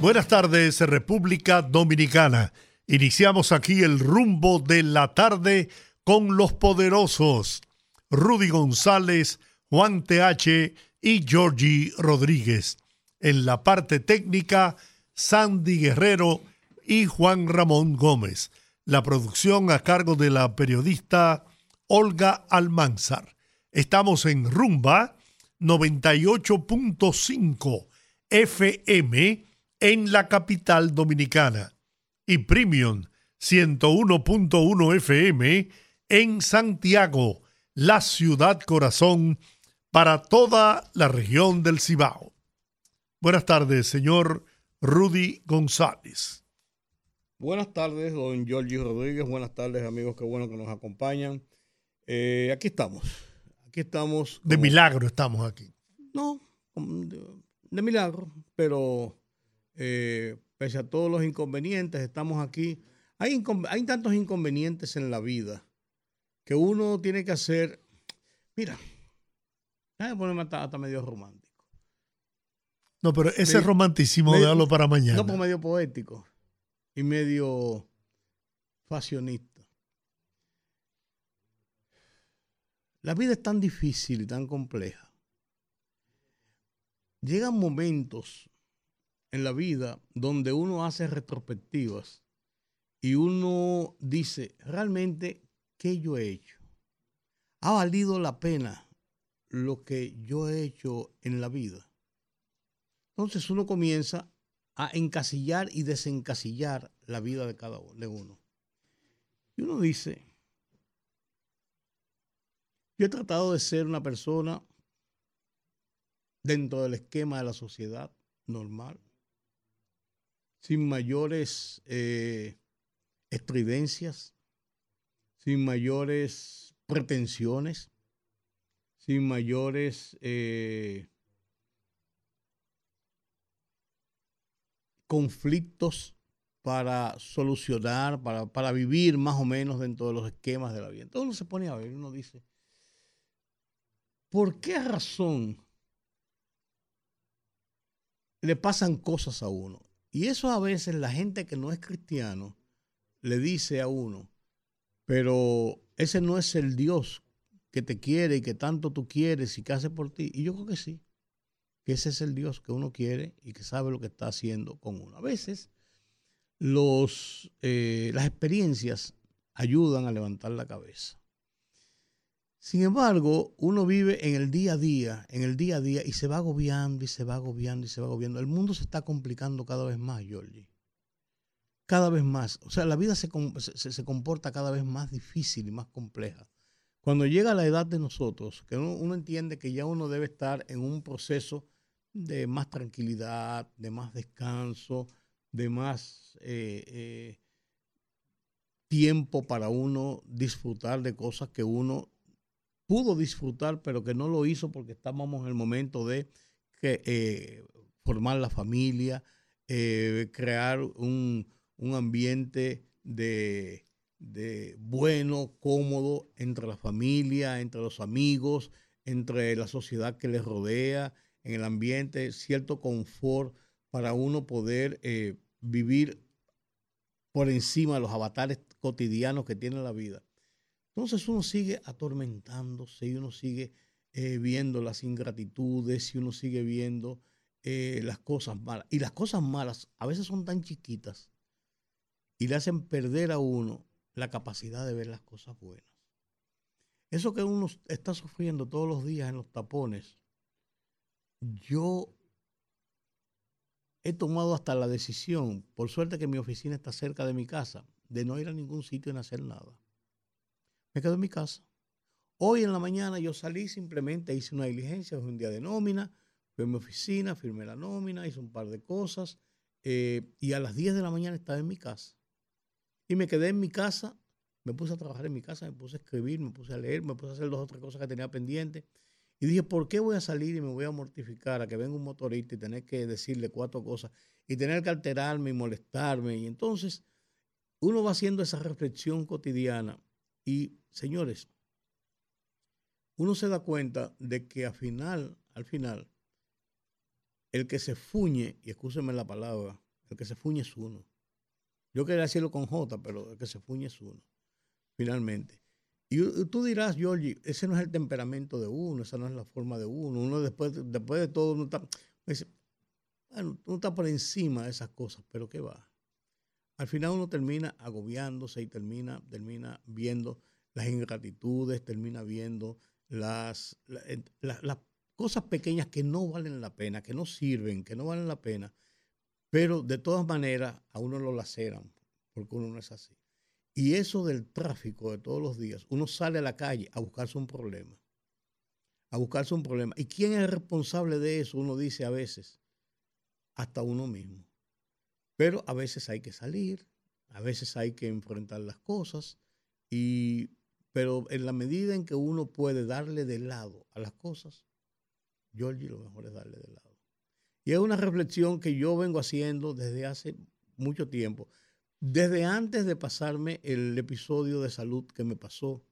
Buenas tardes, República Dominicana. Iniciamos aquí el rumbo de la tarde con los poderosos Rudy González, Juan TH y Georgie Rodríguez. En la parte técnica, Sandy Guerrero y Juan Ramón Gómez. La producción a cargo de la periodista Olga Almanzar. Estamos en Rumba 98.5 FM en la capital dominicana y Premium 101.1 FM en Santiago, la ciudad corazón para toda la región del Cibao. Buenas tardes, señor Rudy González. Buenas tardes, don Giorgio Rodríguez. Buenas tardes, amigos. Qué bueno que nos acompañan. Eh, aquí estamos. Aquí estamos. De milagro estamos aquí. No, de milagro, pero eh, pese a todos los inconvenientes, estamos aquí. Hay, hay tantos inconvenientes en la vida que uno tiene que hacer. Mira, déjame ponerme hasta, medio romántico. No, pero ese romanticismo de déjalo para mañana. No, pues medio poético y medio fashionista. La vida es tan difícil y tan compleja. Llegan momentos en la vida donde uno hace retrospectivas y uno dice, realmente, ¿qué yo he hecho? ¿Ha valido la pena lo que yo he hecho en la vida? Entonces uno comienza a encasillar y desencasillar la vida de cada uno. Y uno dice, yo he tratado de ser una persona dentro del esquema de la sociedad normal, sin mayores eh, estridencias, sin mayores pretensiones, sin mayores eh, conflictos para solucionar, para, para, vivir más o menos dentro de los esquemas de la vida. Entonces uno se pone a ver, uno dice, ¿por qué razón le pasan cosas a uno? Y eso a veces la gente que no es cristiano le dice a uno, pero ese no es el Dios que te quiere y que tanto tú quieres y que hace por ti. Y yo creo que sí, que ese es el Dios que uno quiere y que sabe lo que está haciendo con uno. A veces los, eh, las experiencias ayudan a levantar la cabeza. Sin embargo, uno vive en el día a día, en el día a día, y se va agobiando y se va agobiando y se va agobiando. El mundo se está complicando cada vez más, Georgie. Cada vez más. O sea, la vida se, comporta cada vez más difícil y más compleja. Cuando llega la edad de nosotros, que uno, entiende que ya uno debe estar en un proceso de más tranquilidad, de más descanso, de más eh, eh, tiempo para uno disfrutar de cosas que uno pudo disfrutar, pero que no lo hizo porque estábamos en el momento de eh, formar la familia, eh, crear un, ambiente de, bueno, cómodo entre la familia, entre los amigos, entre la sociedad que les rodea, en el ambiente, cierto confort para uno poder eh, vivir por encima de los avatares cotidianos que tiene la vida. Entonces uno sigue atormentándose y uno sigue eh, viendo las ingratitudes y uno sigue viendo eh, las cosas malas. Y las cosas malas a veces son tan chiquitas y le hacen perder a uno la capacidad de ver las cosas buenas. Eso que uno está sufriendo todos los días en los tapones, yo he tomado hasta la decisión, por suerte que mi oficina está cerca de mi casa, de no ir a ningún sitio en hacer nada me quedo en mi casa. Hoy en la mañana yo salí, simplemente hice una diligencia, fue un día de nómina, fui a mi oficina, firmé la nómina, hice un par de cosas eh, y a las 10 de la mañana estaba en mi casa. Y me quedé en mi casa, me puse a trabajar en mi casa, me puse a escribir, me puse a leer, me puse a hacer dos o tres cosas que tenía pendientes. Y dije, ¿por qué voy a salir y me voy a mortificar a que venga un motorista y tener que decirle cuatro cosas y tener que alterarme y molestarme? Y entonces uno va haciendo esa reflexión cotidiana y, señores, uno se da cuenta de que al final, al final, el que se fuñe, y escúcheme la palabra, el que se fuñe es uno. Yo quería decirlo con J, pero el que se fuñe es uno, finalmente. Y tú dirás, Georgie, ese no es el temperamento de uno, esa no es la forma de uno. Uno después, después de todo, uno está, bueno, uno está por encima de esas cosas, pero ¿qué va? Al final uno termina agobiándose y termina, termina viendo las ingratitudes, termina viendo las, las cosas pequeñas que no valen la pena, que no sirven, que no valen la pena, pero de todas maneras a uno lo laceran, porque uno no es así. Y eso del tráfico de todos los días, uno sale a la calle a buscarse un problema, a buscarse un problema. ¿Y quién es responsable de eso? Uno dice a veces, hasta uno mismo. Pero a veces hay que salir, a veces hay que enfrentar las cosas, y, pero en la medida en que uno puede darle de lado a las cosas, Georgie lo mejor es darle de lado. Y es una reflexión que yo vengo haciendo desde hace mucho tiempo. Desde antes de pasarme el episodio de salud que me pasó,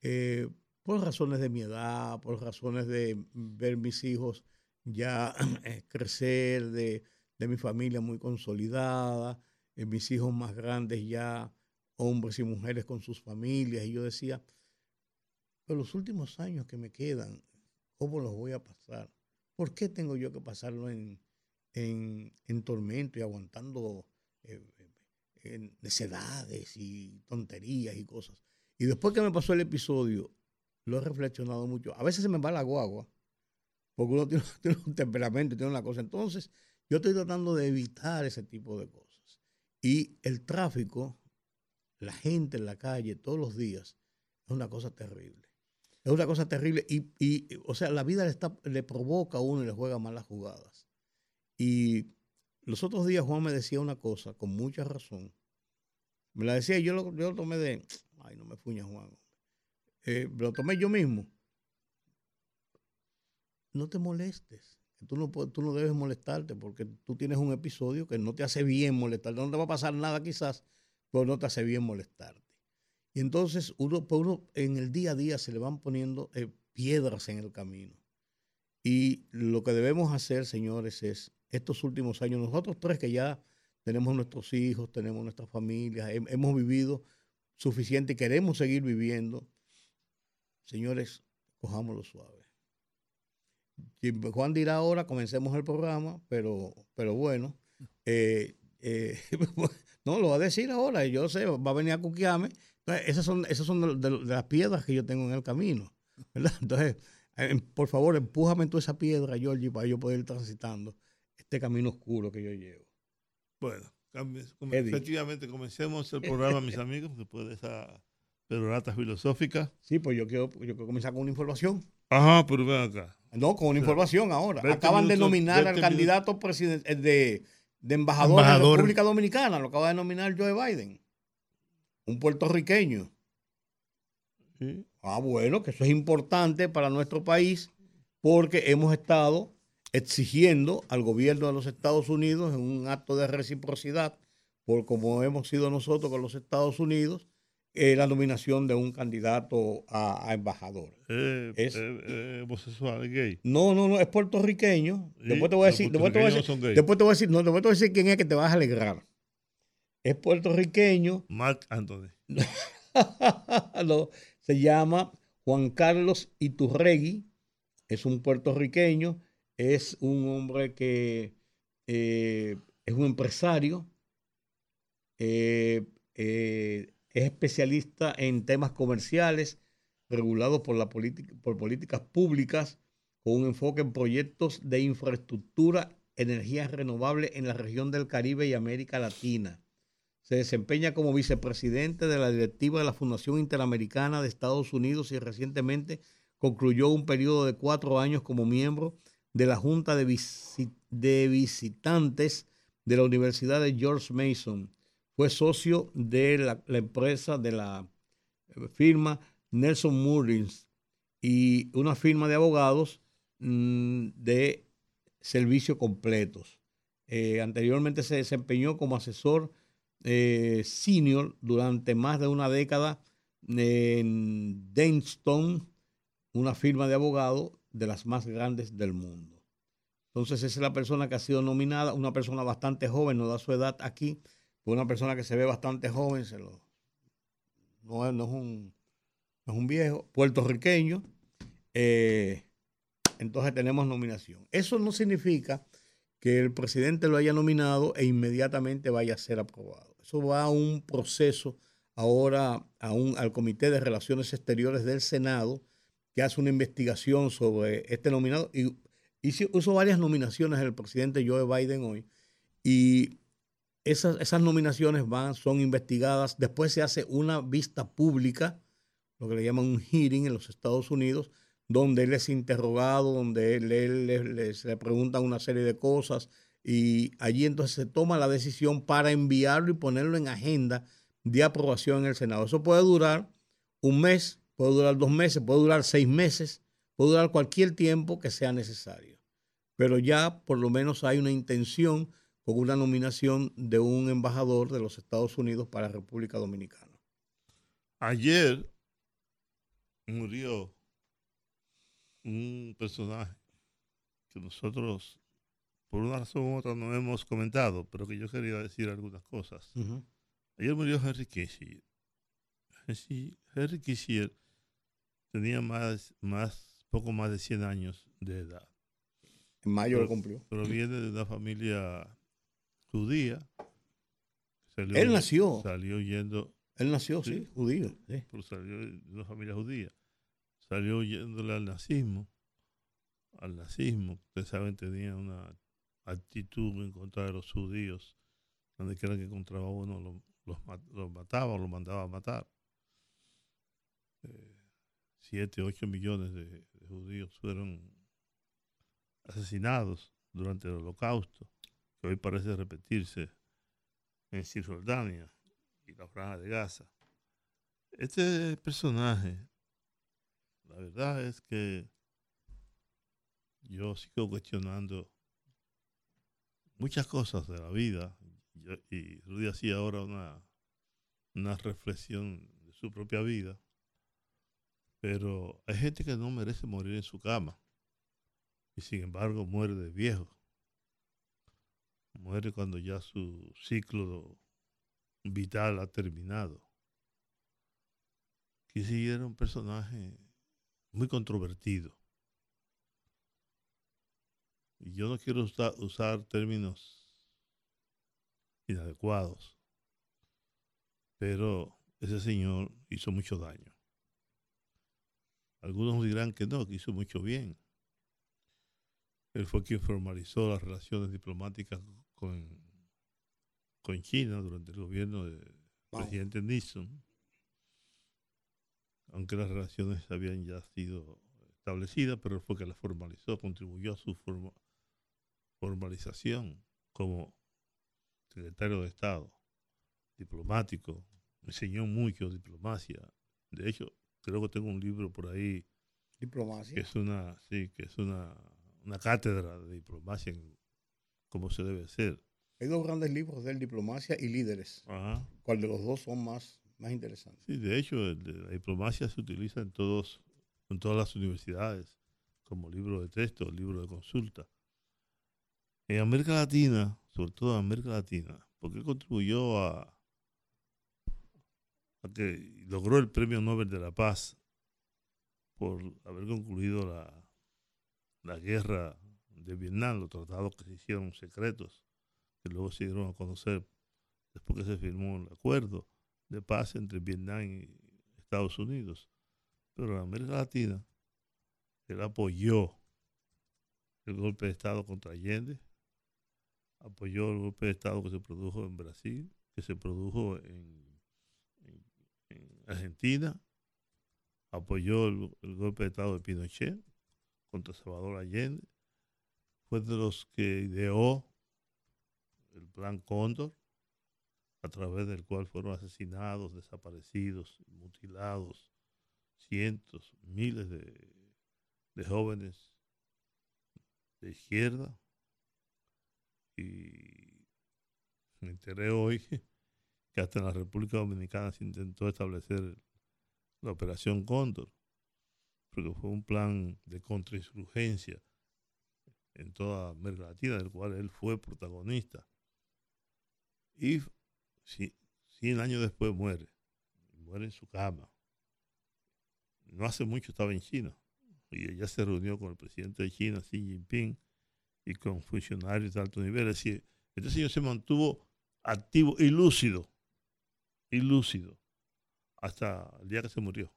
eh, por razones de mi edad, por razones de ver mis hijos ya eh, crecer, de, mi familia muy consolidada, eh, mis hijos más grandes ya, hombres y mujeres con sus familias, y yo decía, pero los últimos años que me quedan, ¿cómo los voy a pasar? ¿Por qué tengo yo que pasarlo en, en, tormento y aguantando necedades y tonterías y cosas. Y después que me pasó el episodio, lo he reflexionado mucho. A veces se me va la guagua, porque uno tiene, un temperamento, tiene una cosa. Entonces, yo estoy tratando de evitar ese tipo de cosas. Y el tráfico, la gente en la calle todos los días, es una cosa terrible. Es una cosa terrible y, y o sea, la vida le, está, le provoca a uno y le juega malas jugadas. Y los otros días Juan me decía una cosa con mucha razón. Me la decía y yo lo, yo lo tomé de, ay, no me fuña Juan. Eh, lo tomé yo mismo. No te molestes. Tú no, tú no debes molestarte porque tú tienes un episodio que no te hace bien molestarte. No te va a pasar nada quizás, pero no te hace bien molestarte. Y entonces uno, pues uno en el día a día se le van poniendo eh, piedras en el camino. Y lo que debemos hacer, señores, es estos últimos años, nosotros tres que ya tenemos nuestros hijos, tenemos nuestras familias, hemos vivido suficiente y queremos seguir viviendo, señores, cojámoslo suave. Juan dirá ahora, comencemos el programa, pero, pero bueno, eh, eh, no, lo va a decir ahora, yo sé, va a venir a cuquearme. esas son, esas son de, las piedras que yo tengo en el camino, Entonces, eh, por favor, empújame toda esa piedra, Georgie, para yo poder ir transitando este camino oscuro que yo llevo. Bueno, efectivamente, comencemos el programa, mis amigos, después de esa perorata filosófica. Sí, pues yo quiero, yo quiero comenzar con una información. Ajá, pero ven acá. No, con una información ahora. Acaban de nominar al candidato presidente, eh, de, de embajador, de la República Dominicana, lo acaba de nominar Joe Biden, un puertorriqueño. Ah, bueno, que eso es importante para nuestro país porque hemos estado exigiendo al gobierno de los Estados Unidos en un acto de reciprocidad, por como hemos sido nosotros con los Estados Unidos, eh, la nominación de un candidato a, embajador. Eh, es eh, homosexual, gay. No, no, no, es puertorriqueño. Después te voy a decir, después te voy a decir, después te voy a decir, no, después te voy a decir quién es que te vas a alegrar. Es puertorriqueño. Mark Anthony. no, se llama Juan Carlos Iturregui, es un puertorriqueño es un hombre que eh, es un empresario, eh, eh, es especialista en temas comerciales regulados por, la por políticas públicas con un enfoque en proyectos de infraestructura, energías renovables en la región del Caribe y América Latina. Se desempeña como vicepresidente de la directiva de la Fundación Interamericana de Estados Unidos y recientemente concluyó un periodo de cuatro años como miembro de la Junta de, Visitantes de la Universidad de George Mason. Fue socio de la, empresa, de la eh, firma Nelson Mullins y una firma de abogados mm, de servicios completos. Eh, anteriormente se desempeñó como asesor eh, senior durante más de una década en Denstone, una firma de abogados de las más grandes del mundo. Entonces, esa es la persona que ha sido nominada, una persona bastante joven, no da su edad aquí, una persona que se ve bastante joven, se lo, no, es, un, es un viejo, puertorriqueño. Eh, entonces tenemos nominación. Eso no significa que el presidente lo haya nominado e inmediatamente vaya a ser aprobado. Eso va a un proceso ahora a un, al Comité de Relaciones Exteriores del Senado que hace una investigación sobre este nominado y hizo, varias nominaciones el presidente Joe Biden hoy y esas, esas nominaciones van, son investigadas, después se hace una vista pública, lo que le llaman un hearing en los Estados Unidos, donde él es interrogado, donde él, le preguntan una serie de cosas y allí entonces se toma la decisión para enviarlo y ponerlo en agenda de aprobación en el Senado. Eso puede durar un mes, puede durar dos meses, puede durar seis meses, puede durar cualquier tiempo que sea necesario. Pero ya por lo menos hay una intención con una nominación de un embajador de los Estados Unidos para la República Dominicana. Ayer murió un personaje que nosotros, por una razón u otra, no hemos comentado, pero que yo quería decir algunas cosas. Ayer murió Henry Kissinger. Henry Kissinger tenía más, más, poco más de 100 años de edad. En mayo lo cumplió. Proviene de una familia judía. él nació. Salió yendo. Él nació, sí, judío. salió de una familia judía salió yéndole al nazismo, al nazismo, ustedes saben, tenía una actitud en contra de los judíos, donde quiera que encontraba uno, los, mataba o los mandaba a matar. Eh, siete, ocho millones de, judíos fueron asesinados durante el holocausto, que hoy parece repetirse en Cisjordania y la franja de Gaza. Este personaje la verdad es que yo sigo cuestionando muchas cosas de la vida y Rudy hacía ahora una, una reflexión de su propia vida, pero hay gente que no merece morir en su cama y sin embargo muere de viejo. Muere cuando ya su ciclo vital ha terminado. Quisiera un personaje muy controvertido. Y yo no quiero usar, términos inadecuados, pero ese señor hizo mucho daño. Algunos dirán que no, que hizo mucho bien. Él fue quien formalizó las relaciones diplomáticas con, con China durante el gobierno del presidente Nixon aunque las relaciones habían ya sido establecidas, pero fue que las formalizó, contribuyó a su formalización como secretario de Estado, diplomático, enseñó mucho diplomacia. De hecho, creo que tengo un libro por ahí. Diplomacia. Que es una, sí, que es una, una cátedra de diplomacia en cómo se debe ser. Hay dos grandes libros de Diplomacia y Líderes. Ajá. ¿Cuál de los dos son más más interesante. Sí, de hecho, la diplomacia se utiliza en todos, en todas las universidades como libro de texto, libro de consulta. En América Latina, sobre todo en América Latina, porque contribuyó a, a que logró el Premio Nobel de la Paz por haber concluido la, la guerra de Vietnam, los tratados que se hicieron secretos, que luego se dieron a conocer después que se firmó el acuerdo de paz entre Vietnam y Estados Unidos. Pero en América Latina, él apoyó el golpe de Estado contra Allende, apoyó el golpe de Estado que se produjo en Brasil, que se produjo en, Argentina, apoyó el, golpe de Estado de Pinochet contra Salvador Allende, fue de los que ideó el plan Cóndor, a través del cual fueron asesinados, desaparecidos, mutilados cientos, miles de, jóvenes de izquierda. Y me enteré hoy que hasta en la República Dominicana se intentó establecer la Operación Cóndor, porque fue un plan de contrainsurgencia en toda América Latina, del cual él fue protagonista. Y 100 años después muere, muere en su cama. No hace mucho estaba en China y ella se reunió con el presidente de China, Xi Jinping, y con funcionarios de alto nivel. Es decir, este señor se mantuvo activo y lúcido, y lúcido, hasta el día que se murió.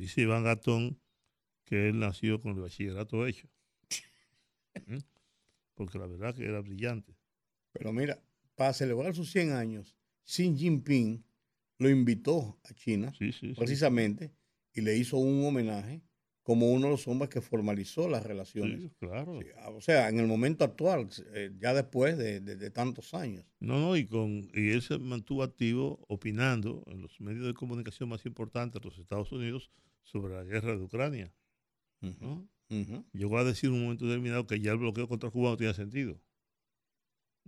Dice Iván Gatón que él nació con el bachillerato hecho. ¿Mm? Porque la verdad que era brillante. Pero mira, para celebrar sus 100 años, Xi Jinping lo invitó a China, precisamente, y le hizo un homenaje como uno de los hombres que formalizó las relaciones. claro. Ah, o sea, en el momento actual, eh, ya después de, tantos años. No, no, y, con, y él se mantuvo activo opinando en los medios de comunicación más importantes de los Estados Unidos sobre la guerra de Ucrania. Llegó a decir en un momento determinado que ya el bloqueo contra Cuba no tenía sentido.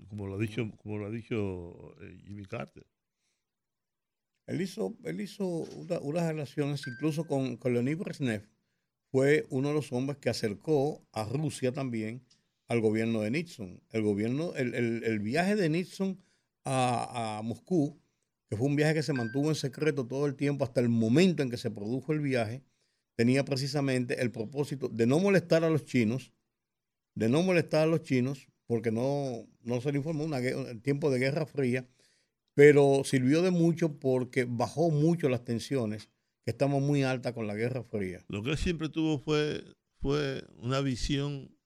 Como lo ha dicho, como lo ha dicho eh, Jimmy Carter. Él hizo, él hizo unas relaciones incluso con, con Leonid Brezhnev, fue uno de los hombres que acercó a Rusia también al gobierno de Nixon. El, gobierno, el, viaje de Nixon a, a, Moscú, que fue un viaje que se mantuvo en secreto todo el tiempo hasta el momento en que se produjo el viaje, tenía precisamente el propósito de no molestar a los chinos, de no molestar a los chinos, porque no, no se le informó un tiempo de Guerra Fría, pero sirvió de mucho porque bajó mucho las tensiones que estamos muy altas con la Guerra Fría. Lo que él siempre tuvo fue, fue una visión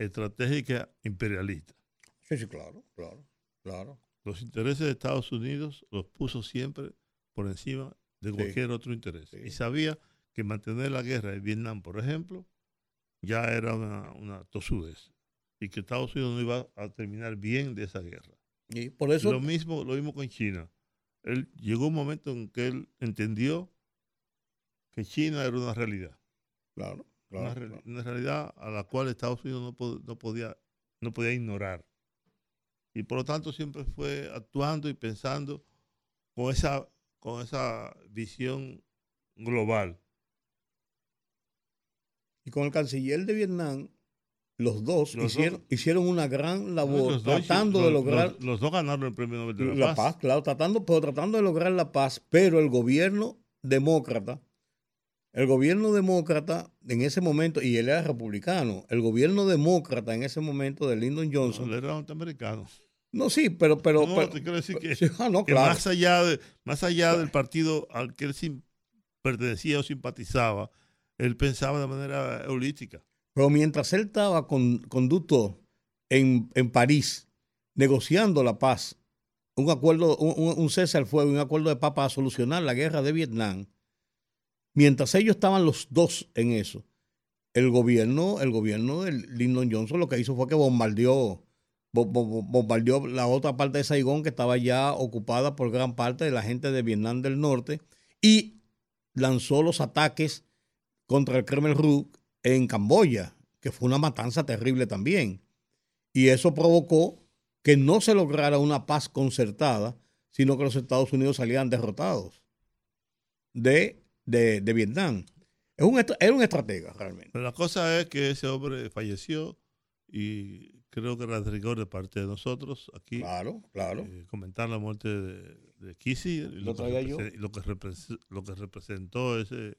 estratégica imperialista. Sí, sí, claro, claro, claro. Los intereses de Estados Unidos los puso siempre por encima de cualquier otro interés. Y sabía que mantener la guerra en Vietnam, por ejemplo, ya era una, una tosudez. Y que Estados Unidos no iba a terminar bien de esa guerra. Y por eso... Lo mismo, lo mismo con China. Él llegó un momento en que él entendió que China era una realidad. Claro, claro, una, realidad a la cual Estados Unidos no, podía, no podía ignorar. Y por lo tanto siempre fue actuando y pensando con esa, con esa visión global. Y con el canciller de Vietnam, los dos, hicieron, hicieron una gran labor tratando de lograr. Los, dos ganaron el premio Nobel de la, paz. Claro, tratando, pero tratando de lograr la paz, pero el gobierno demócrata el gobierno demócrata en ese momento, y él era republicano, el gobierno demócrata en ese momento de Lyndon Johnson. No, él era norteamericano. No, sí, pero. pero, no, te quiero decir que, ah, más, allá de, más allá del partido al que él pertenecía o simpatizaba, él pensaba de manera holística. Pero mientras él estaba con, con en, en París, negociando la paz, un acuerdo, un, un cese al fuego, un acuerdo de paz para solucionar la guerra de Vietnam, Mientras ellos estaban los dos en eso, el gobierno, el gobierno de Lyndon Johnson lo que hizo fue que bombardeó, bombardeó la otra parte de Saigón que estaba ya ocupada por gran parte de la gente de Vietnam del Norte y lanzó los ataques contra el Kremlin Rouge en Camboya, que fue una matanza terrible también. Y eso provocó que no se lograra una paz concertada, sino que los Estados Unidos salían derrotados de de, Vietnam. Es un, era un estratega realmente. Pero la cosa es que ese hombre falleció y creo que era de rigor de parte de nosotros aquí. Claro, claro. Eh, comentar la muerte de, de y lo, que lo, que representó ese,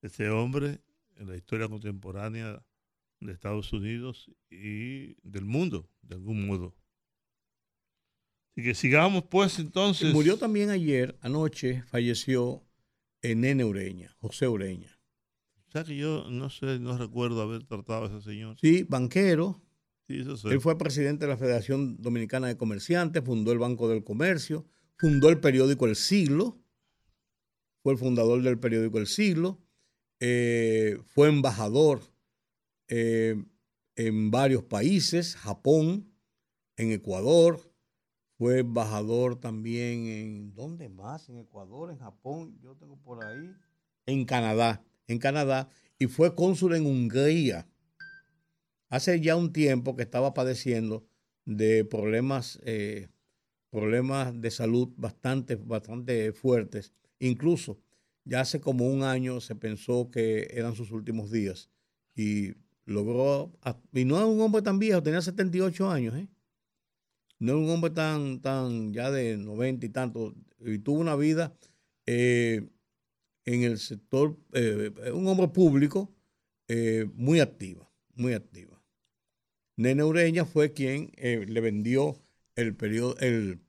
ese hombre en la historia contemporánea de Estados Unidos y del mundo, de algún modo. Así que sigamos pues entonces. murió también ayer, anoche, falleció Nene Ureña, José Ureña. O sea que yo no sé, no recuerdo haber tratado a ese señor. Sí, banquero. Él fue presidente de la Federación Dominicana de Comerciantes, fundó el Banco del Comercio, fundó el periódico El Siglo, fue el fundador del periódico El Siglo, eh, fue embajador eh, en varios países, Japón, en Ecuador, fue embajador también en, ¿dónde más? En Ecuador, en Japón, yo tengo por ahí, en Canadá, en Canadá, y fue cónsul en Hungría. Hace ya un tiempo que estaba padeciendo de problemas, eh, problemas de salud bastante, bastante fuertes. Incluso ya hace como un año se pensó que eran sus últimos días y logró, y no es un hombre tan viejo, tenía 78 años, ¿eh? no es un hombre tan, tan ya de 90 y tanto, y tuvo una vida eh, en el sector, eh, un hombre público muy activa, muy activa. Nene Ureña fue quien le vendió el, el,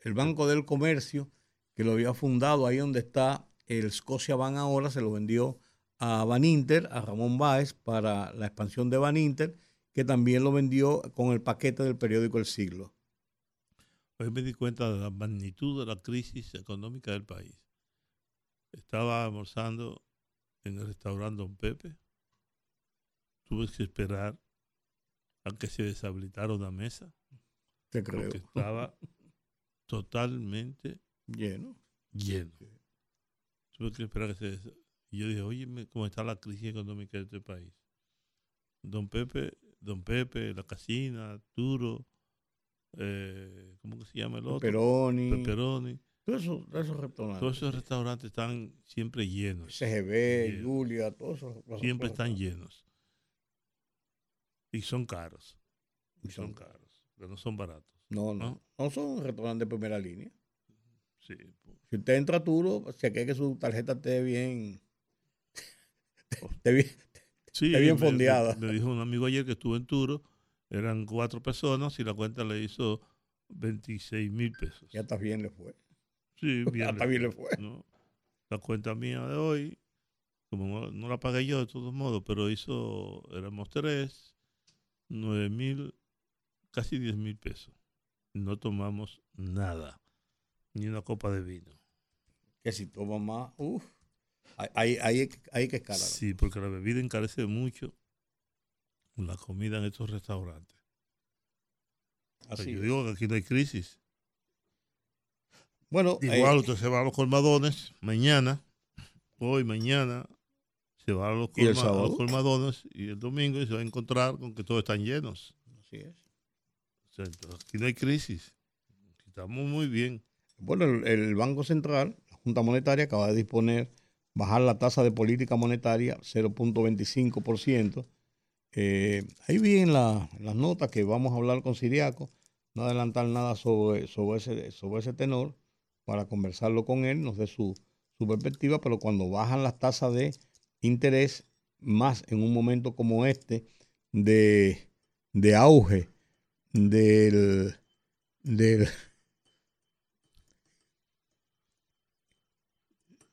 el Banco del Comercio, que lo había fundado ahí donde está el Scotia Bank ahora, se lo vendió a Van Inter, a Ramón Báez, para la expansión de Van Inter, que también lo vendió con el paquete del periódico El Siglo. Hoy me di cuenta de la magnitud de la crisis económica del país. Estaba almorzando en el restaurante Don Pepe. Tuve que esperar a que se deshabilitara una mesa. Te creo. Porque estaba totalmente lleno. Lleno. Tuve que esperar que se y yo dije, oye, ¿cómo está la crisis económica de este país? Don Pepe, Don Pepe, La Casina, Turo, eh, ¿cómo que se llama el otro? Peperoni. Peperoni. Todos esos, restaurantes. Todos esos restaurantes están siempre llenos. CGB, Julia, todos esos. Siempre están llenos. Y son caros. Y son, caros. Pero no son baratos. No, no. No, son restaurantes de primera línea. Sí. Si usted entra a Turo, se cree que su tarjeta esté bien Está bien, sí, bien fondeada. Me, dijo un amigo ayer que estuvo en Turo, eran cuatro personas y la cuenta le hizo 26 mil pesos. Ya está bien le fue. Sí, bien. Ya bien le fue. La cuenta mía de hoy, como no, la pagué yo de todos modos, pero hizo, éramos tres, nueve mil, casi 10 mil pesos. No tomamos nada, ni una copa de vino. Que si toma más, uff. Hay, hay, hay que escalar. Sí, porque la bebida encarece mucho la comida en estos restaurantes. Así yo digo que aquí no hay crisis. Bueno, igual eh, usted se va a los colmadones mañana, hoy, mañana, se va a los, colmadones y el domingo y se va a encontrar con que todos están llenos. Así es. aquí no hay crisis. Estamos muy bien. Bueno, el Banco Central, la Junta Monetaria, acaba de disponer bajar la tasa de política monetaria 0.25%. Eh, ahí vienen las notas que vamos a hablar con Siriaco, no adelantar nada sobre, sobre, ese, sobre ese tenor para conversarlo con él, nos dé su, su perspectiva, pero cuando bajan las tasas de interés, más en un momento como este de, de auge del, del,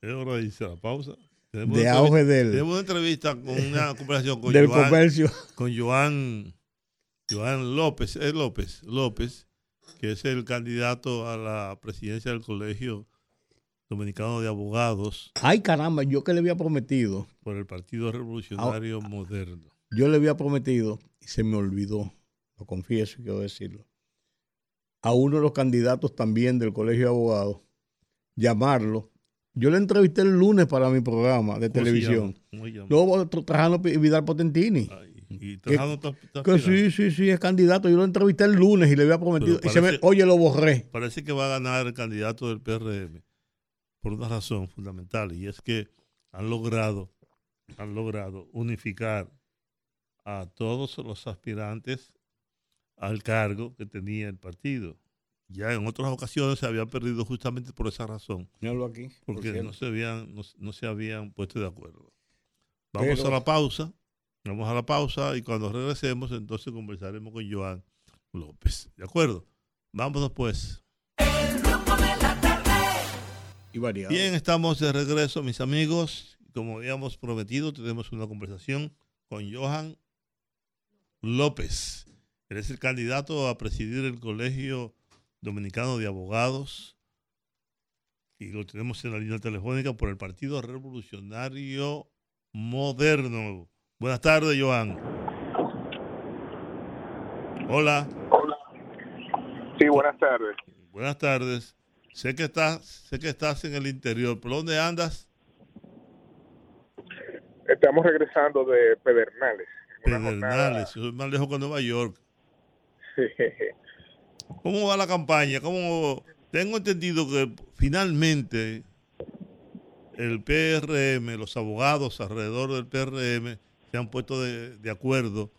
Es hora de irse a la pausa. de auge del. Tenemos una entrevista con una conversación con del Joan, comercio. Con Joan, Joan López, es López, López, que es el candidato a la presidencia del Colegio Dominicano de Abogados. Ay, caramba, yo que le había prometido. Por el Partido Revolucionario ah, Moderno. Yo le había prometido y se me olvidó, lo confieso y quiero decirlo, a uno de los candidatos también del Colegio de Abogados, llamarlo yo le entrevisté el lunes para mi programa de televisión. Luego Trajano Vidal Potentini. y Trajano que, sí, sí, sí, es candidato. Yo lo entrevisté el lunes y le había prometido. y se me, oye, lo borré. Parece que va a ganar el candidato del PRM por una razón fundamental y es que han logrado, han logrado unificar a todos los aspirantes al cargo que tenía el partido ya en otras ocasiones se habían perdido justamente por esa razón. aquí. Porque no se, habían, no, se habían puesto de acuerdo. Vamos a la pausa. Vamos a la pausa y cuando regresemos entonces conversaremos con Joan López. ¿De acuerdo? Vamos después. Y variado. Bien, estamos de regreso, mis amigos. Como habíamos prometido, tenemos una conversación con Johan López. Él es el candidato a presidir el colegio Dominicano de Abogados y lo tenemos en la línea telefónica por el Partido Revolucionario Moderno. Buenas tardes, Joan. Hola. Sí, buenas tardes. Buenas tardes. Sé que estás, sé que estás en el interior. ¿Por dónde andas? Estamos regresando de Pedernales. Pedernales, jornada... más lejos que Nueva York. ¿Cómo va la campaña? ¿Cómo tengo entendido que finalmente el PRM, los abogados alrededor del PRM se han puesto de, de acuerdo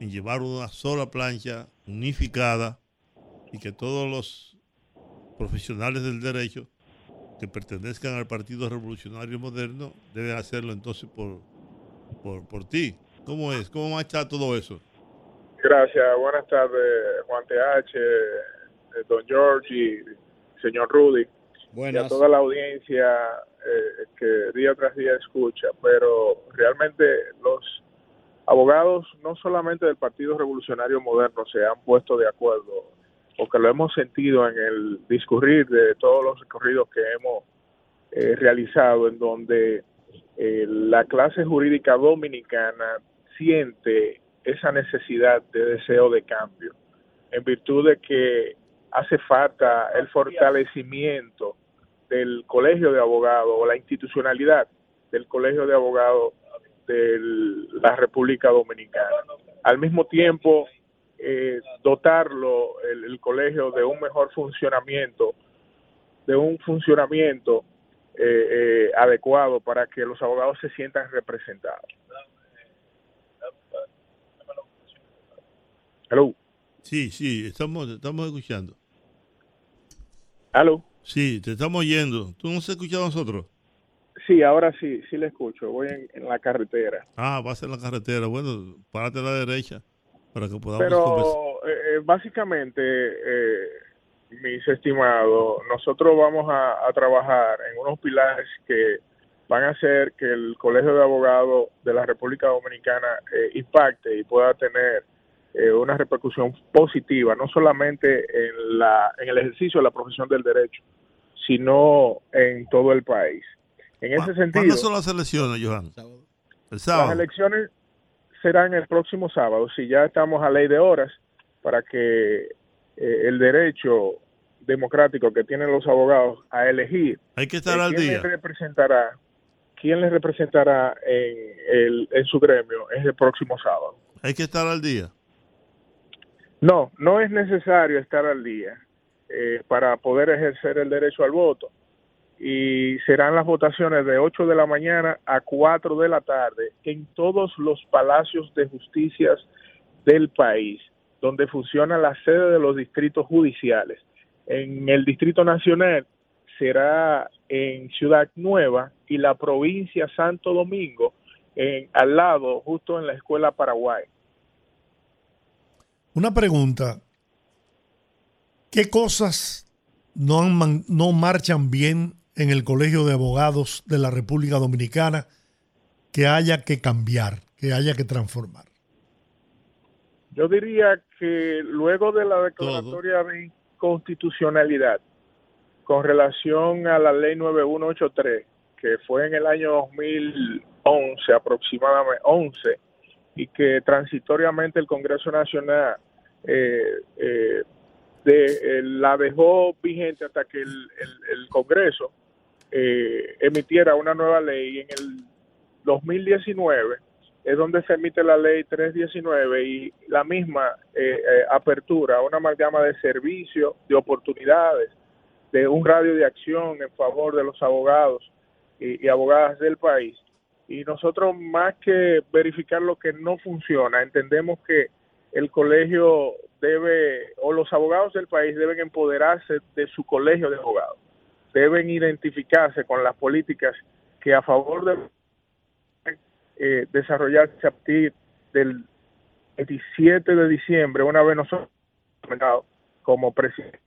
en llevar una sola plancha unificada y que todos los profesionales del derecho que pertenezcan al Partido Revolucionario Moderno deben hacerlo entonces por, por, por ti. ¿Cómo es? ¿Cómo va a estar todo eso? Gracias. Buenas tardes, Juan TH, eh, Don George y señor Rudy. Buenas. Y a toda la audiencia eh, que día tras día escucha. Pero realmente los abogados, no solamente del Partido Revolucionario Moderno, se han puesto de acuerdo porque lo hemos sentido en el discurrir de todos los recorridos que hemos eh, realizado, en donde eh, la clase jurídica dominicana siente esa necesidad de deseo de cambio, en virtud de que hace falta el fortalecimiento del colegio de abogados o la institucionalidad del colegio de abogados de la República Dominicana. Al mismo tiempo, eh, dotarlo el, el, colegio de un mejor funcionamiento, de un funcionamiento eh, eh, adecuado para que los abogados se sientan representados. Hello. Sí, sí, estamos, estamos escuchando. Hello. Sí, te estamos oyendo. ¿Tú no has escuchado a nosotros? Sí, ahora sí, sí le escucho. Voy en, en la carretera. Ah, vas en la carretera. Bueno, párate a la derecha para que podamos Pero eh, básicamente, eh, mis estimados, nosotros vamos a, a, trabajar en unos pilares que van a hacer que el Colegio de Abogados de la República Dominicana eh, impacte y pueda tener eh, una repercusión positiva, no solamente en, la, en el ejercicio de la profesión del derecho, sino en todo el país. En ese sentido... ¿Cuándo son las elecciones, Johan? El sábado. Las elecciones serán el próximo sábado, si ya estamos a ley de horas, para que eh, el derecho democrático que tienen los abogados a elegir hay que estar eh, al quién día. les representará quién les representará en, el, en su gremio es el próximo sábado. Hay que estar al día. No no es necesario estar al día eh, para poder ejercer el derecho al voto y serán las votaciones de 8 de la mañana a 4 de la tarde en todos los palacios de justicias del país donde funciona la sede de los distritos judiciales en el Distrito Nacional será en Ciudad Nueva y la provincia Santo Domingo en, al lado, justo en la Escuela Paraguay. Una pregunta. ¿Qué cosas no, no marchan bien en el Colegio de Abogados de la República Dominicana que haya que cambiar, que haya que transformar? Yo diría que luego de la declaratoria Todo. de constitucionalidad con relación a la ley 9183, que fue en el año 2011 aproximadamente, 11, y que transitoriamente el Congreso Nacional eh, eh, de, eh, la dejó vigente hasta que el, el, el Congreso eh, emitiera una nueva ley en el 2019 es donde se emite la ley 319 y la misma eh, eh, apertura, una amalgama de servicios, de oportunidades, de un radio de acción en favor de los abogados y, y, abogadas del país. Y nosotros, más que verificar lo que no funciona, entendemos que el colegio debe, o los abogados del país deben empoderarse de su colegio de abogados, deben identificarse con las políticas que a favor de eh, desarrollarse a partir del 27 de diciembre, una vez nosotros como presidente.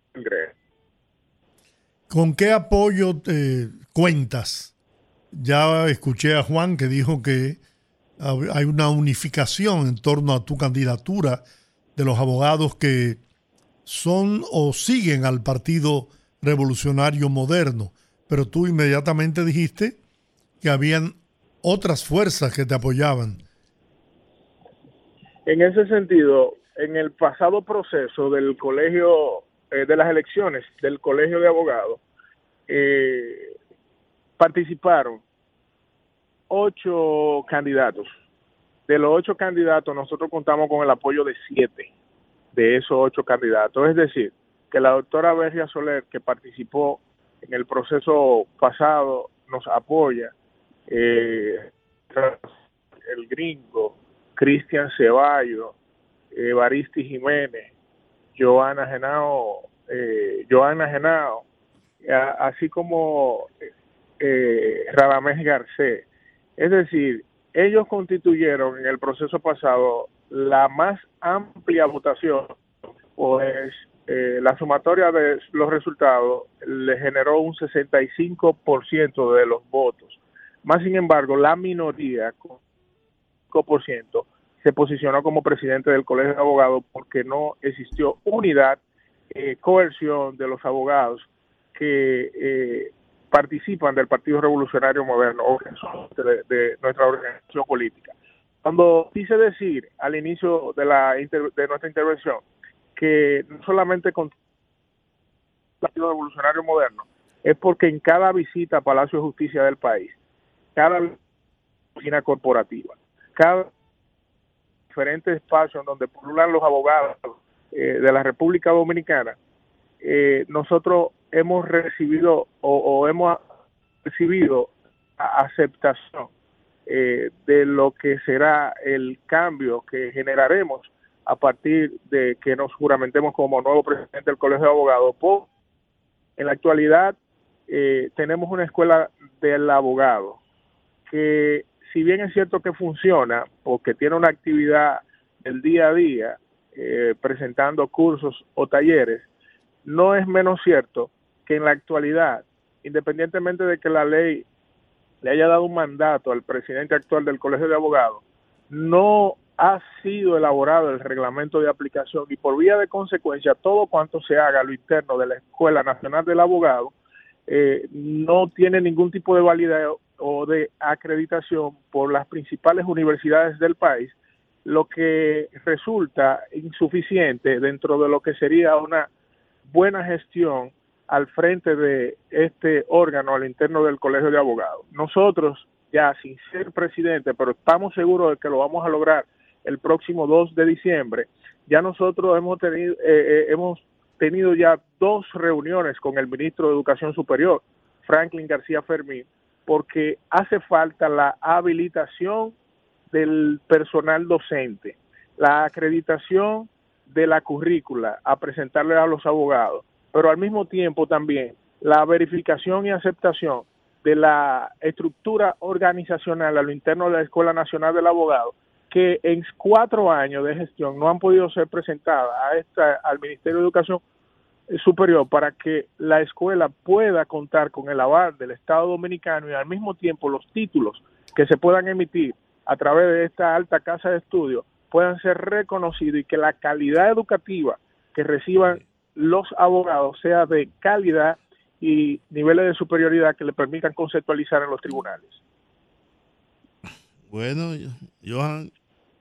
¿Con qué apoyo te cuentas? Ya escuché a Juan que dijo que hay una unificación en torno a tu candidatura de los abogados que son o siguen al Partido Revolucionario Moderno, pero tú inmediatamente dijiste que habían otras fuerzas que te apoyaban. En ese sentido, en el pasado proceso del Colegio eh, de las elecciones del Colegio de Abogados, eh, participaron ocho candidatos. De los ocho candidatos, nosotros contamos con el apoyo de siete de esos ocho candidatos. Es decir, que la doctora Berria Soler, que participó en el proceso pasado, nos apoya. Eh, el gringo, Cristian Ceballos, Evaristi Jiménez, Joana Genao, eh, Joana Genao, así como eh, Radamés Garcés. Es decir, ellos constituyeron en el proceso pasado la más amplia votación, pues eh, la sumatoria de los resultados le generó un 65% de los votos. Más sin embargo, la minoría, con 5%, se posicionó como presidente del Colegio de Abogados porque no existió unidad, eh, coerción de los abogados que eh, participan del Partido Revolucionario Moderno o que de, nuestra organización política. Cuando quise decir al inicio de, la de nuestra intervención que no solamente con el Partido Revolucionario Moderno, es porque en cada visita a Palacio de Justicia del país, cada oficina corporativa, cada diferente espacio en donde pululan los abogados eh, de la República Dominicana, eh, nosotros hemos recibido o, hemos recibido aceptación eh, de lo que será el cambio que generaremos a partir de que nos juramentemos como nuevo presidente del Colegio de Abogados. en la actualidad eh, tenemos una escuela del abogado que si bien es cierto que funciona porque tiene una actividad del día a día eh, presentando cursos o talleres, no es menos cierto que en la actualidad, independientemente de que la ley le haya dado un mandato al presidente actual del Colegio de Abogados, no ha sido elaborado el reglamento de aplicación y por vía de consecuencia todo cuanto se haga a lo interno de la Escuela Nacional del Abogado eh, no tiene ningún tipo de validez o de acreditación por las principales universidades del país, lo que resulta insuficiente dentro de lo que sería una buena gestión al frente de este órgano al interno del Colegio de Abogados. Nosotros, ya sin ser presidente, pero estamos seguros de que lo vamos a lograr el próximo 2 de diciembre, ya nosotros hemos tenido, eh, eh, hemos tenido ya dos reuniones con el ministro de Educación Superior, Franklin García Fermín, porque hace falta la habilitación del personal docente, la acreditación de la currícula a presentarle a los abogados, pero al mismo tiempo también la verificación y aceptación de la estructura organizacional a lo interno de la Escuela Nacional del Abogado, que en cuatro años de gestión no han podido ser presentadas a esta, al Ministerio de Educación Superior para que la escuela pueda contar con el aval del Estado Dominicano y al mismo tiempo los títulos que se puedan emitir a través de esta alta casa de estudio puedan ser reconocidos y que la calidad educativa que reciban los abogados sea de calidad y niveles de superioridad que le permitan conceptualizar en los tribunales. Bueno, Johan,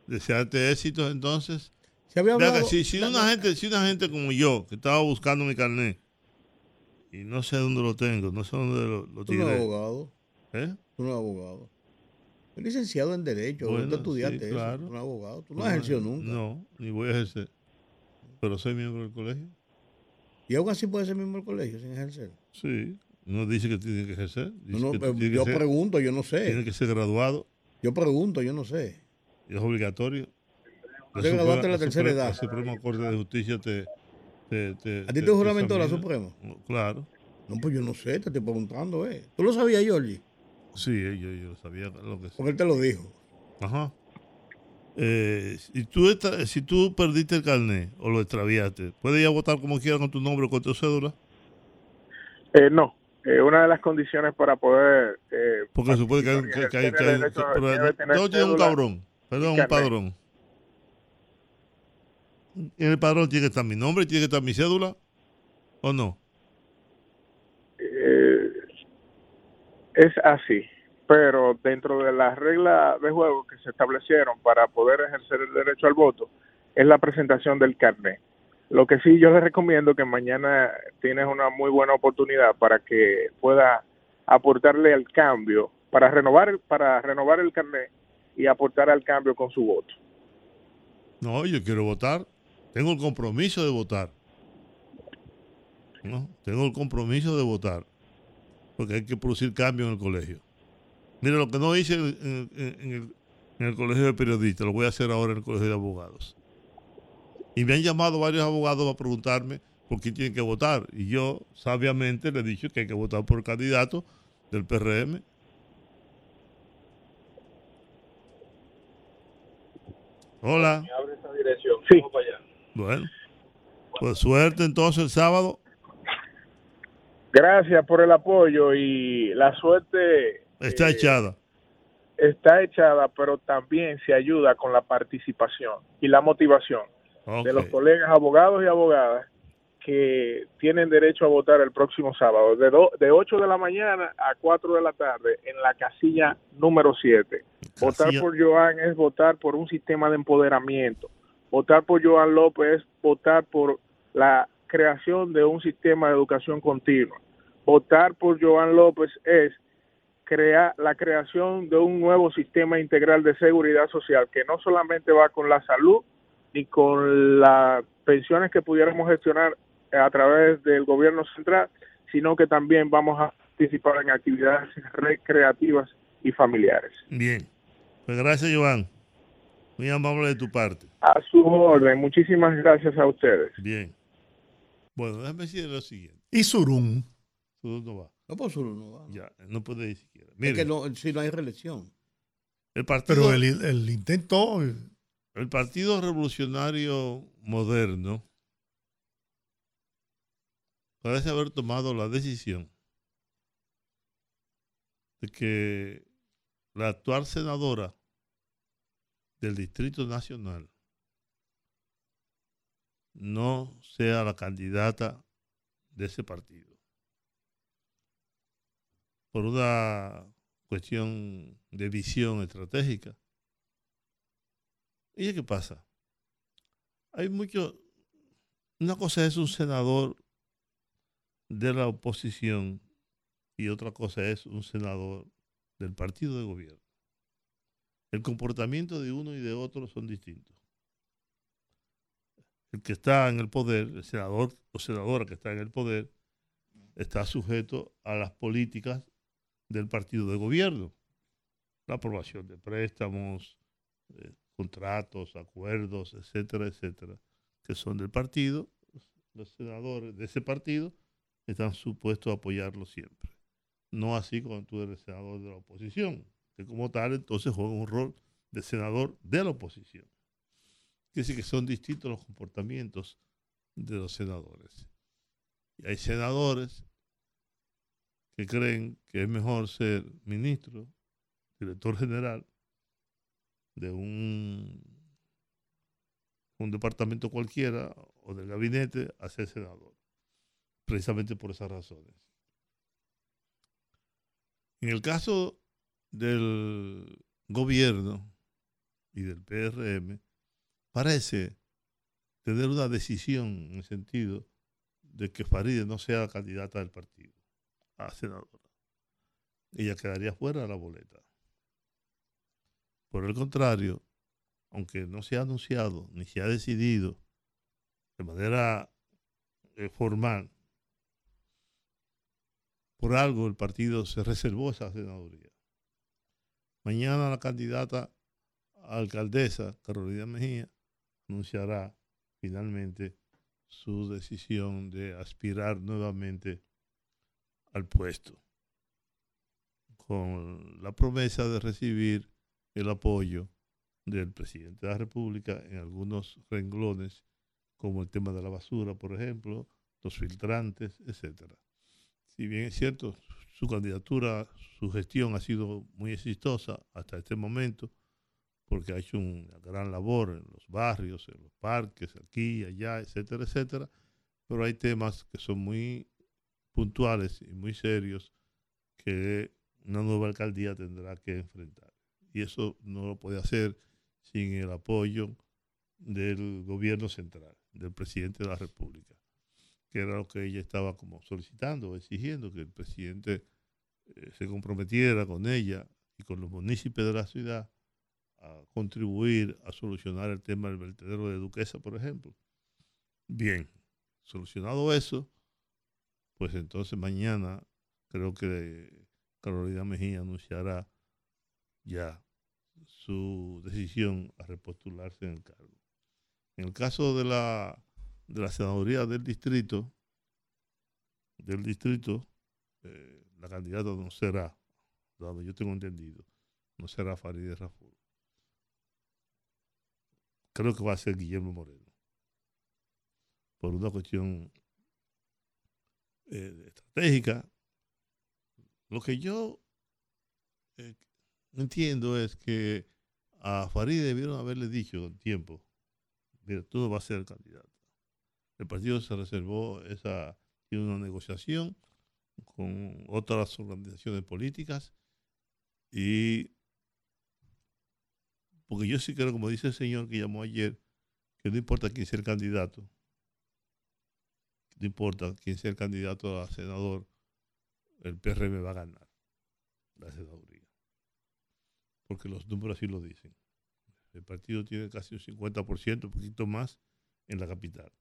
desearte éxito entonces. Si, había si, si, una gente, si una gente como yo, que estaba buscando mi carnet, y no sé dónde lo tengo, no sé dónde lo, lo Tú no eres abogado. ¿Eh? Tú no eres abogado licenciado en Derecho, bueno, tú estudiaste claro. eso, un abogado. Tú no, has ejercido nunca. No, ni voy a ejercer. Pero soy miembro del colegio. ¿Y aún así puede ser miembro del colegio sin ejercer? Sí. No dice que tiene que ejercer. yo pregunto, yo no sé. Tiene que ser graduado. Yo pregunto, yo no sé. Es obligatorio. Te graduaste a la tercera edad. La Suprema Corte de Justicia te... te, te ¿A ti te, juramentó la Suprema? Claro. No, pues yo no sé, te estoy preguntando, ¿eh? ¿Tú lo sabías, Georgie? Sí, yo, yo sabía lo que Porque él te lo dijo. Ajá. Eh, si, tú si tú perdiste el carnet o lo extraviaste, ¿puedes ir a votar como quieras con tu nombre o con tu cédula? Eh, no. Eh, una de las condiciones para poder... Eh, Porque supone que, que, que, hay... Todo tiene un cabrón, perdón, un padrón. ¿En el padrón tiene que estar mi nombre, tiene que estar mi cédula o no? Es así, pero dentro de las reglas de juego que se establecieron para poder ejercer el derecho al voto es la presentación del carnet. Lo que sí yo les recomiendo que mañana tienes una muy buena oportunidad para que pueda aportarle al cambio, para renovar, para renovar el carnet y aportar al cambio con su voto. No, yo quiero votar. Tengo el compromiso de votar. Tengo el compromiso de votar. Porque hay que producir cambio en el colegio. Mire, lo que no hice en, el, colegio de periodistas, lo voy a hacer ahora en el colegio de abogados. Y me han llamado varios abogados a preguntarme por quién tienen que votar. Y yo, sabiamente, le he dicho que hay que votar por el candidato del PRM. Hola. Sí. Bueno, pues suerte entonces el sábado. Gracias por el apoyo y la suerte. Está eh, echada. Está echada, pero también se ayuda con la participación y la motivación de los colegas abogados y abogadas que tienen derecho a votar el próximo sábado, de, de 8 de la mañana a 4 de la tarde, en la casilla número 7. Votar por Joan es votar por un sistema de empoderamiento. Votar por Joan López es votar por la creación de un sistema de educación continua. Votar por Joan López es crear la creación de un nuevo sistema integral de seguridad social que no solamente va con la salud ni con las pensiones que pudiéramos gestionar a través del gobierno central, sino que también vamos a participar en actividades recreativas y familiares. Bien, pues gracias Joan, muy amable de tu parte. A su orden, muchísimas gracias a ustedes. Bien. Bueno, déjame decir lo siguiente. ¿Y Surún? Surún no va. No, pues Surún no va. Ya, no puede ir siquiera. es que no, si no hay reelección. El partido, Pero el, el intento... El Partido Revolucionario Moderno parece haber tomado la decisión de que la actual senadora del Distrito Nacional no sea la candidata de ese partido. Por una cuestión de visión estratégica. ¿Y qué pasa? Hay mucho... Una cosa es un senador de la oposición y otra cosa es un senador del partido de gobierno. El comportamiento de uno y de otro son distintos. El que está en el poder, el senador o senadora que está en el poder, está sujeto a las políticas del partido de gobierno. La aprobación de préstamos, eh, contratos, acuerdos, etcétera, etcétera, que son del partido. Los senadores de ese partido están supuestos a apoyarlo siempre. No así cuando tú eres senador de la oposición, que como tal entonces juega un rol de senador de la oposición. Quiere decir que son distintos los comportamientos de los senadores. Y hay senadores que creen que es mejor ser ministro, director general de un, un departamento cualquiera o del gabinete a ser senador precisamente por esas razones. En el caso del gobierno y del PRM, parece tener una decisión en el sentido de que Faride no sea candidata del partido a senadora. Ella quedaría fuera de la boleta. Por el contrario, aunque no se ha anunciado ni se ha decidido de manera eh, formal por algo el partido se reservó esa senaduría. Mañana la candidata a alcaldesa, Carolina Mejía, anunciará finalmente su decisión de aspirar nuevamente al puesto, con la promesa de recibir el apoyo del presidente de la República en algunos renglones, como el tema de la basura, por ejemplo, los filtrantes, etcétera si bien es cierto, su candidatura, su gestión ha sido muy exitosa hasta este momento, porque ha hecho una gran labor en los barrios, en los parques, aquí, allá, etcétera, etcétera, pero hay temas que son muy puntuales y muy serios que una nueva alcaldía tendrá que enfrentar. Y eso no lo puede hacer sin el apoyo del gobierno central, del presidente de la República, que era lo que ella estaba como solicitando, exigiendo que el presidente eh, se comprometiera con ella y con los municipios de la ciudad a contribuir a solucionar el tema del vertedero de Duquesa, por ejemplo. Bien, solucionado eso, pues entonces mañana creo que Carolina Mejía anunciará ya su decisión a repostularse en el cargo. En el caso de la, de la senaduría del distrito, del distrito, eh, la candidata no será, donde yo tengo entendido, no será Farideh Raful. Creo que va a ser Guillermo Moreno. Por una cuestión eh, estratégica. Lo que yo eh, entiendo es que a Farid debieron haberle dicho en tiempo, mira, tú vas a ser el candidato. El partido se reservó esa, una negociación con otras organizaciones políticas y porque yo sí creo, como dice el señor que llamó ayer, que no importa quién sea el candidato, no importa quién sea el candidato a senador, el PRM va a ganar la senaduría. Porque los números así lo dicen. El partido tiene casi un 50%, un poquito más, en la capital.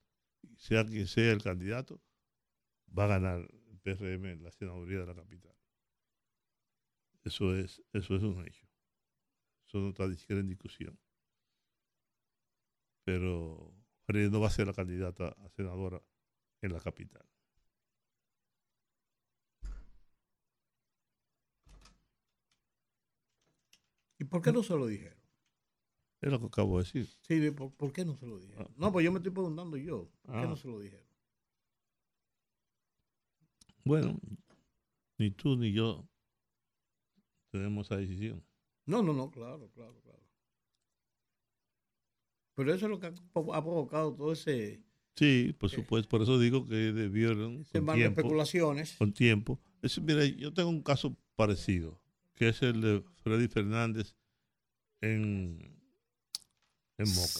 Sea quien sea el candidato, va a ganar el PRM en la senaduría de la capital. Eso es, eso es un hecho. Eso no está ni siquiera en discusión. Pero Farid no va a ser la candidata a senadora en la capital. ¿Y por qué no se lo dijeron? Es lo que acabo de decir. Sí, ¿por, qué no se lo dijeron? Ah, no, pues yo me estoy preguntando yo. ¿Por qué no ah. se lo dijeron? Bueno, ni tú ni yo tenemos esa decisión. No, no, no, claro, claro, claro. Pero eso es lo que ha provocado todo ese... Sí, por supuesto, por eso por digo que debieron... Con tiempo, especulaciones. Con tiempo. mira, yo tengo un caso parecido, que es el de Freddy Fernández en, en Moca.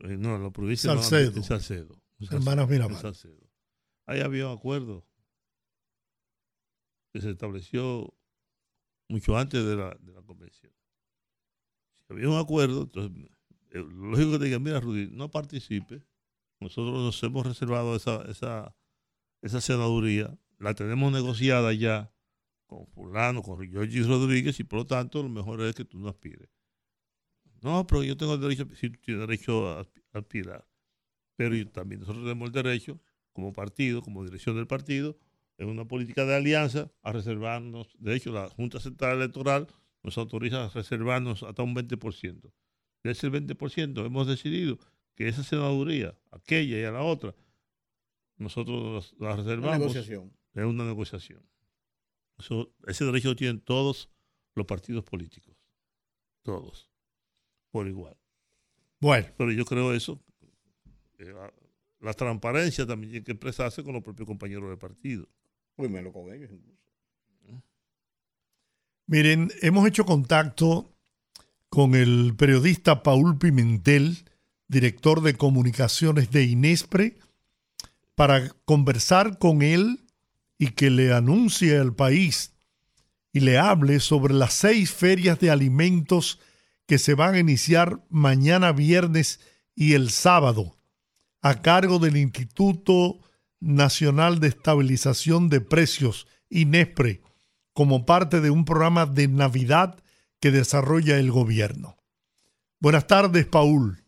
Eh, no, lo provincia Salcedo. en Salcedo. Hermanos Miramar. Salcedo. Ahí había un acuerdo que se estableció mucho antes de la, de la convención. Si había un acuerdo, entonces, eh, lógico que te digan, mira, Rudy, no participe. Nosotros nos hemos reservado esa, esa, esa senaduría, la tenemos negociada ya con fulano, con Giorgi Rodríguez, y por lo tanto lo mejor es que tú no aspires. No, pero yo tengo el derecho, sí, tú tienes derecho a aspirar. Pero también nosotros tenemos el derecho, como partido, como dirección del partido, en una política de alianza a reservarnos, de hecho la Junta Central Electoral nos autoriza a reservarnos hasta un 20%. De ese 20% hemos decidido que esa senaduría, aquella y a la otra, nosotros la reservamos. Una negociación. Es una negociación. ese derecho lo tienen todos los partidos políticos. Todos. Por igual. Bueno. Pero yo creo eso. Eh, la transparencia también tiene que expresarse con los propios compañeros del partido. Primero con ellos incluso. Miren, hemos hecho contacto con el periodista Paul Pimentel, director de comunicaciones de Inespre, para conversar con él y que le anuncie al país y le hable sobre las seis ferias de alimentos que se van a iniciar mañana viernes y el sábado a cargo del Instituto Nacional de Estabilización de Precios, INESPRE, como parte de un programa de Navidad que desarrolla el gobierno. Buenas tardes, Paul.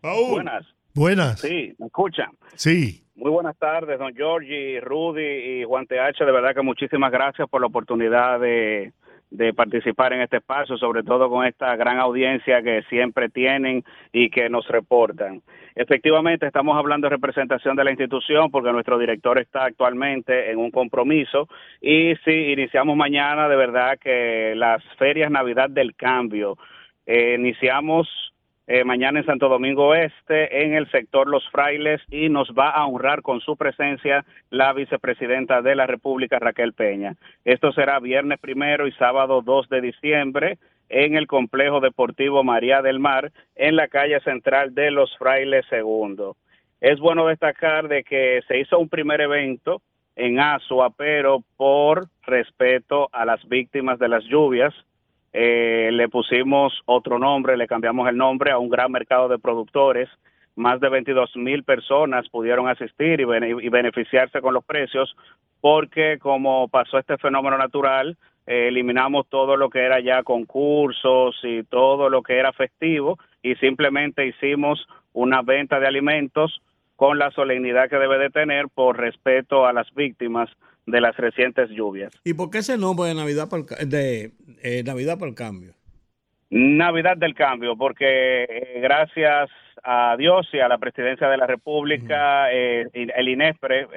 Paul. Buenas. Buenas. Sí, ¿me escuchan? Sí. Muy buenas tardes, don Giorgi, Rudy y Juan TH. De verdad que muchísimas gracias por la oportunidad de, de participar en este espacio, sobre todo con esta gran audiencia que siempre tienen y que nos reportan. Efectivamente, estamos hablando de representación de la institución porque nuestro director está actualmente en un compromiso y si iniciamos mañana, de verdad que las ferias Navidad del Cambio, eh, iniciamos eh, mañana en Santo Domingo Este, en el sector Los Frailes, y nos va a honrar con su presencia la vicepresidenta de la República, Raquel Peña. Esto será viernes primero y sábado 2 de diciembre en el complejo deportivo María del Mar, en la calle central de Los Frailes Segundo. Es bueno destacar de que se hizo un primer evento en Asua, pero por respeto a las víctimas de las lluvias, eh, le pusimos otro nombre, le cambiamos el nombre a un gran mercado de productores. Más de 22 mil personas pudieron asistir y, beneficiarse con los precios porque como pasó este fenómeno natural, eh, eliminamos todo lo que era ya concursos y todo lo que era festivo y simplemente hicimos una venta de alimentos con la solemnidad que debe de tener por respeto a las víctimas de las recientes lluvias. ¿Y por qué ese nombre de Navidad para el, de, eh, Navidad para el Cambio? Navidad del Cambio, porque eh, gracias a Dios y a la presidencia de la República, eh, el INESPRE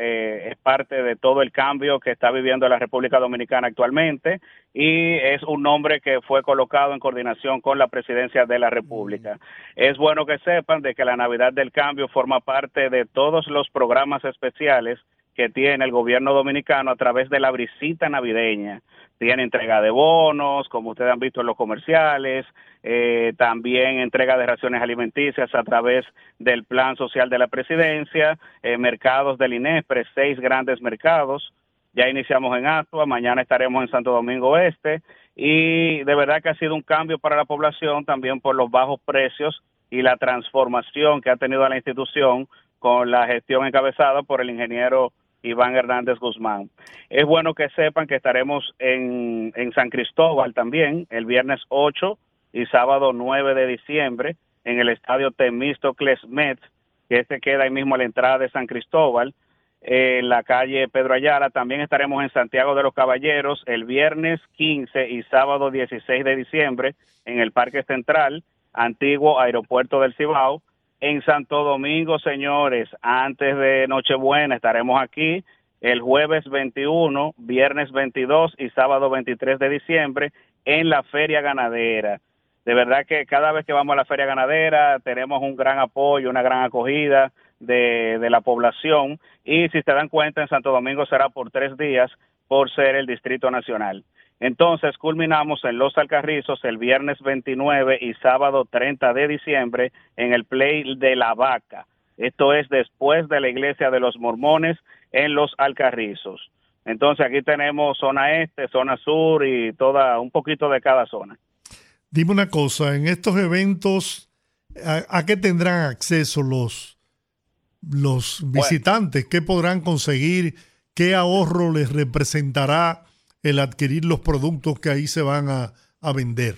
es parte de todo el cambio que está viviendo la República Dominicana actualmente y es un nombre que fue colocado en coordinación con la presidencia de la República. Es bueno que sepan de que la Navidad del Cambio forma parte de todos los programas especiales que tiene el gobierno dominicano a través de la brisita navideña. Tiene entrega de bonos, como ustedes han visto en los comerciales, eh, también entrega de raciones alimenticias a través del plan social de la presidencia, eh, mercados del INESPRE, seis grandes mercados. Ya iniciamos en Asua, mañana estaremos en Santo Domingo Este y de verdad que ha sido un cambio para la población también por los bajos precios y la transformación que ha tenido la institución con la gestión encabezada por el ingeniero Iván Hernández Guzmán. Es bueno que sepan que estaremos en, en San Cristóbal también el viernes 8 y sábado 9 de diciembre en el estadio Temístocles Mets, que este queda ahí mismo a la entrada de San Cristóbal, en la calle Pedro Ayala. También estaremos en Santiago de los Caballeros el viernes 15 y sábado 16 de diciembre en el Parque Central, antiguo Aeropuerto del Cibao en Santo Domingo, señores. Antes de Nochebuena estaremos aquí el jueves 21, viernes 22 y sábado 23 de diciembre en la Feria Ganadera. De verdad que cada vez que vamos a la Feria Ganadera tenemos un gran apoyo, una gran acogida de, de la población y si se dan cuenta en Santo Domingo será por tres días por ser el Distrito Nacional. Entonces culminamos en Los Alcarrizos el viernes 29 y sábado 30 de diciembre en el Play de la Vaca. Esto es después de la iglesia de los mormones en Los Alcarrizos. Entonces aquí tenemos zona este, zona sur y toda un poquito de cada zona. Dime una cosa, en estos eventos, ¿a, qué tendrán acceso los, los visitantes? ¿Qué podrán conseguir? ¿Qué ahorro les representará el adquirir los productos que ahí se van a, vender.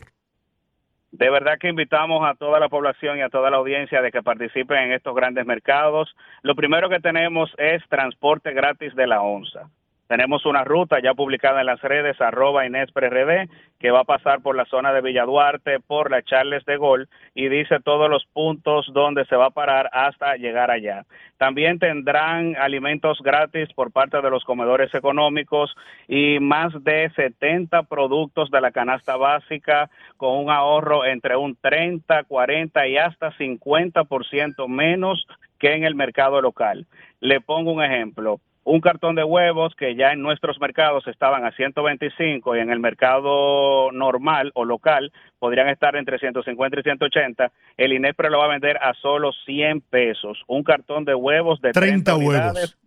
De verdad que invitamos a toda la población y a toda la audiencia de que participen en estos grandes mercados. Lo primero que tenemos es transporte gratis de la onza. Tenemos una ruta ya publicada en las redes, arroba RD, que va a pasar por la zona de Villa Duarte, por la Charles de Gol, y dice todos los puntos donde se va a parar hasta llegar allá. También tendrán alimentos gratis por parte de los comedores económicos y más de 70 productos de la canasta básica con un ahorro entre un 30, 40 y hasta 50% menos que en el mercado local. Le pongo un ejemplo un cartón de huevos que ya en nuestros mercados estaban a 125 y en el mercado normal o local podrían estar entre 150 y 180, el INEPRE lo va a vender a solo 100 pesos. Un cartón de huevos de 30, 30 huevos.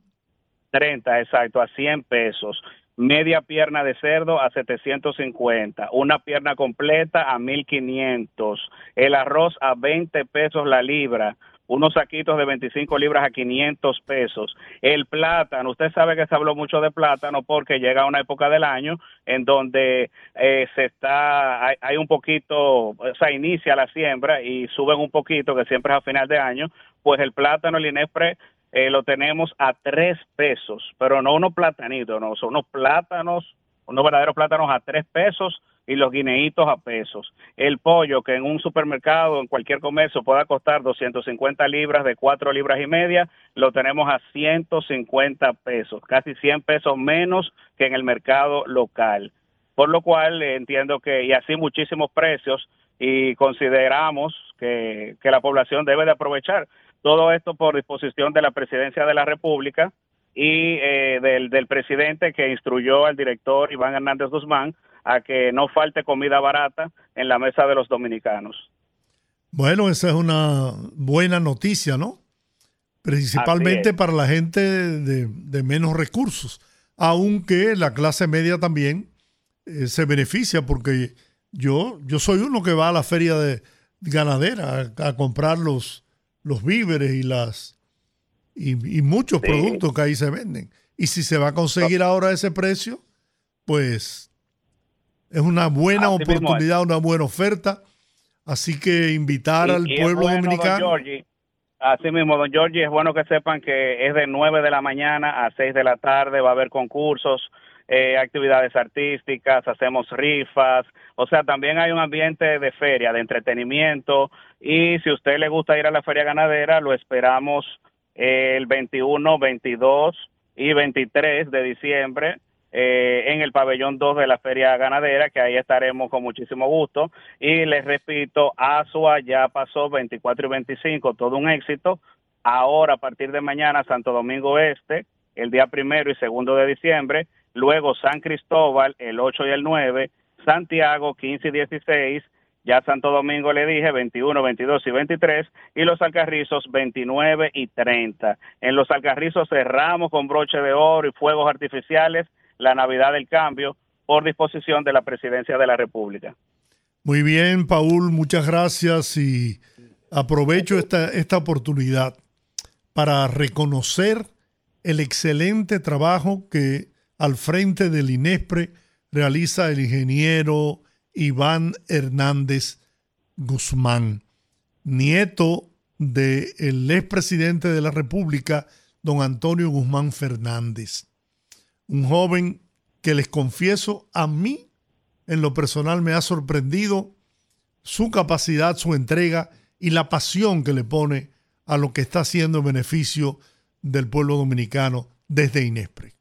30, exacto, a 100 pesos. Media pierna de cerdo a 750, una pierna completa a 1500, el arroz a 20 pesos la libra, unos saquitos de 25 libras a 500 pesos. El plátano, usted sabe que se habló mucho de plátano porque llega una época del año en donde eh, se está, hay, un poquito, o sea, inicia la siembra y suben un poquito, que siempre es a final de año, pues el plátano, el Inespre, eh, lo tenemos a tres pesos, pero no unos platanitos, no, son unos plátanos, unos verdaderos plátanos a tres pesos y los guineitos a pesos. El pollo que en un supermercado, en cualquier comercio pueda costar 250 libras de 4 libras y media, lo tenemos a 150 pesos, casi 100 pesos menos que en el mercado local. Por lo cual entiendo que, y así muchísimos precios, y consideramos que, la población debe de aprovechar todo esto por disposición de la presidencia de la República y eh, del, del presidente que instruyó al director Iván Hernández Guzmán a que no falte comida barata en la mesa de los dominicanos. Bueno, esa es una buena noticia, ¿no? Principalmente para la gente de, menos recursos, aunque la clase media también eh, se beneficia porque yo, yo soy uno que va a la feria de ganadera a, comprar los, los víveres y las y, muchos productos que ahí se venden. Y si se va a conseguir ahora ese precio, pues es una buena oportunidad, una buena oferta. Así que invitar al pueblo dominicano. Así mismo, don Giorgi, es bueno que sepan que es de 9 de la mañana a 6 de la tarde, va a haber concursos, eh, actividades artísticas, hacemos rifas, o sea, también hay un ambiente de feria, de entretenimiento, y si a usted le gusta ir a la feria ganadera, lo esperamos el 21, 22 y 23 de diciembre eh, en el pabellón 2 de la Feria Ganadera, que ahí estaremos con muchísimo gusto. Y les repito, Asua ya pasó 24 y 25, todo un éxito. Ahora, a partir de mañana, Santo Domingo Este, el día primero y segundo de diciembre. Luego San Cristóbal, el 8 y el 9. Santiago, 15 y 16 ya Santo Domingo le dije 21, 22 y 23 y los Alcarrizos 29 y 30. En los Alcarrizos cerramos con broche de oro y fuegos artificiales la Navidad del Cambio por disposición de la Presidencia de la República. Muy bien, Paul, muchas gracias y aprovecho esta, esta oportunidad para reconocer el excelente trabajo que al frente del INESPRE realiza el ingeniero Iván Hernández Guzmán, nieto del expresidente de la República, don Antonio Guzmán Fernández un joven que les confieso a mí en lo personal me ha sorprendido su capacidad, su entrega y la pasión que le pone a lo que está haciendo en beneficio del pueblo dominicano desde Inespre.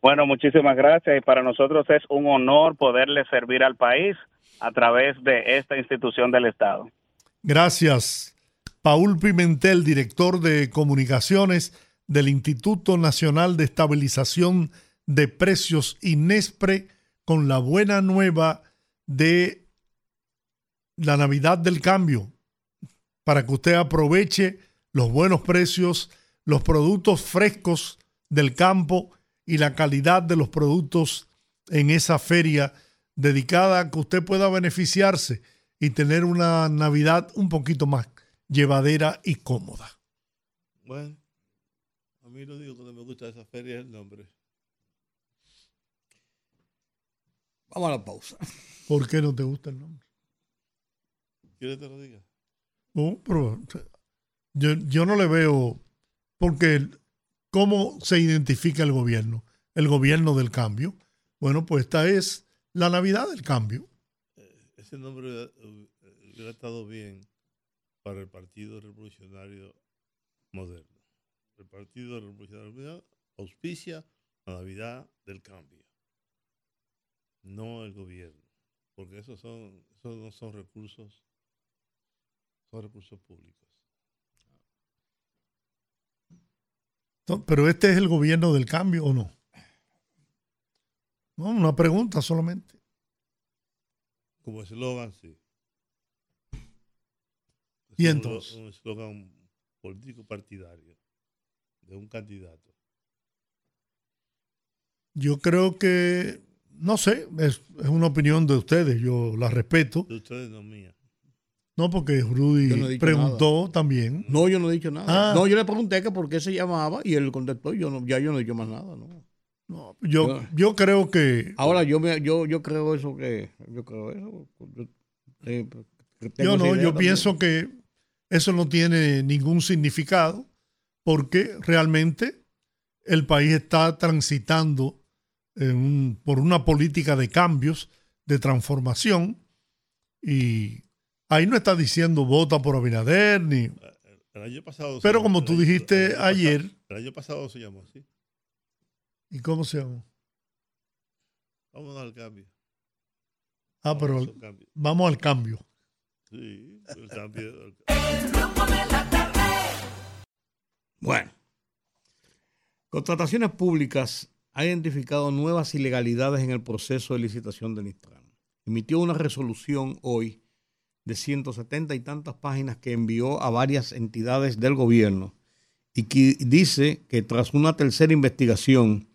Bueno, muchísimas gracias y para nosotros es un honor poderle servir al país a través de esta institución del Estado. Gracias. Paul Pimentel, director de comunicaciones del Instituto Nacional de Estabilización de Precios INESPRE con la buena nueva de la Navidad del Cambio para que usted aproveche los buenos precios, los productos frescos del campo y la calidad de los productos en esa feria dedicada a que usted pueda beneficiarse y tener una Navidad un poquito más llevadera y cómoda. Bueno, mí lo digo cuando me gusta esa feria es el nombre. Vamos a la pausa. ¿Por qué no te gusta el nombre? ¿Quieres que te lo diga? No, pero yo, yo no le veo, porque ¿cómo se identifica el gobierno? El gobierno del cambio. Bueno, pues esta es la Navidad del cambio. Eh, ese nombre hubiera estado bien para el Partido Revolucionario Moderno el Partido Revolucionario auspicia la Navidad del Cambio, no el gobierno, porque esos, son, esos no son recursos, son recursos públicos. pero este es el gobierno del cambio o no? No, una pregunta solamente. Como eslogan, sí. y entonces. Un eslogan político partidario de un candidato? Yo creo que, no sé, es, una opinión de ustedes, yo la respeto. De ustedes, no mía. No, porque Rudy preguntó también. No, yo no he dicho nada. Ah. No, yo le pregunté que por qué se llamaba y él contestó. Yo no, ya yo no he dicho más nada, ¿no? no yo, yo creo que. Ahora yo me, yo, yo creo eso que. Yo creo eso. Yo, eh, yo no, yo pienso que eso no tiene ningún significado porque realmente el país está transitando por una política de cambios, de transformación, y ahí no está diciendo vota por Abinader ni... El año pasado Pero como tú dijiste ayer... el año pasado se llamó así. ¿Y cómo se llamó? Vamos al cambio. Ah, pero vamos al cambio. Sí, el rumbo de la tarde. Bueno, contrataciones públicas ha identificado nuevas ilegalidades en el proceso de licitación del Intran. Emitió una resolución hoy de 170 y tantas páginas que envió a varias entidades del gobierno y que dice que tras una tercera investigación,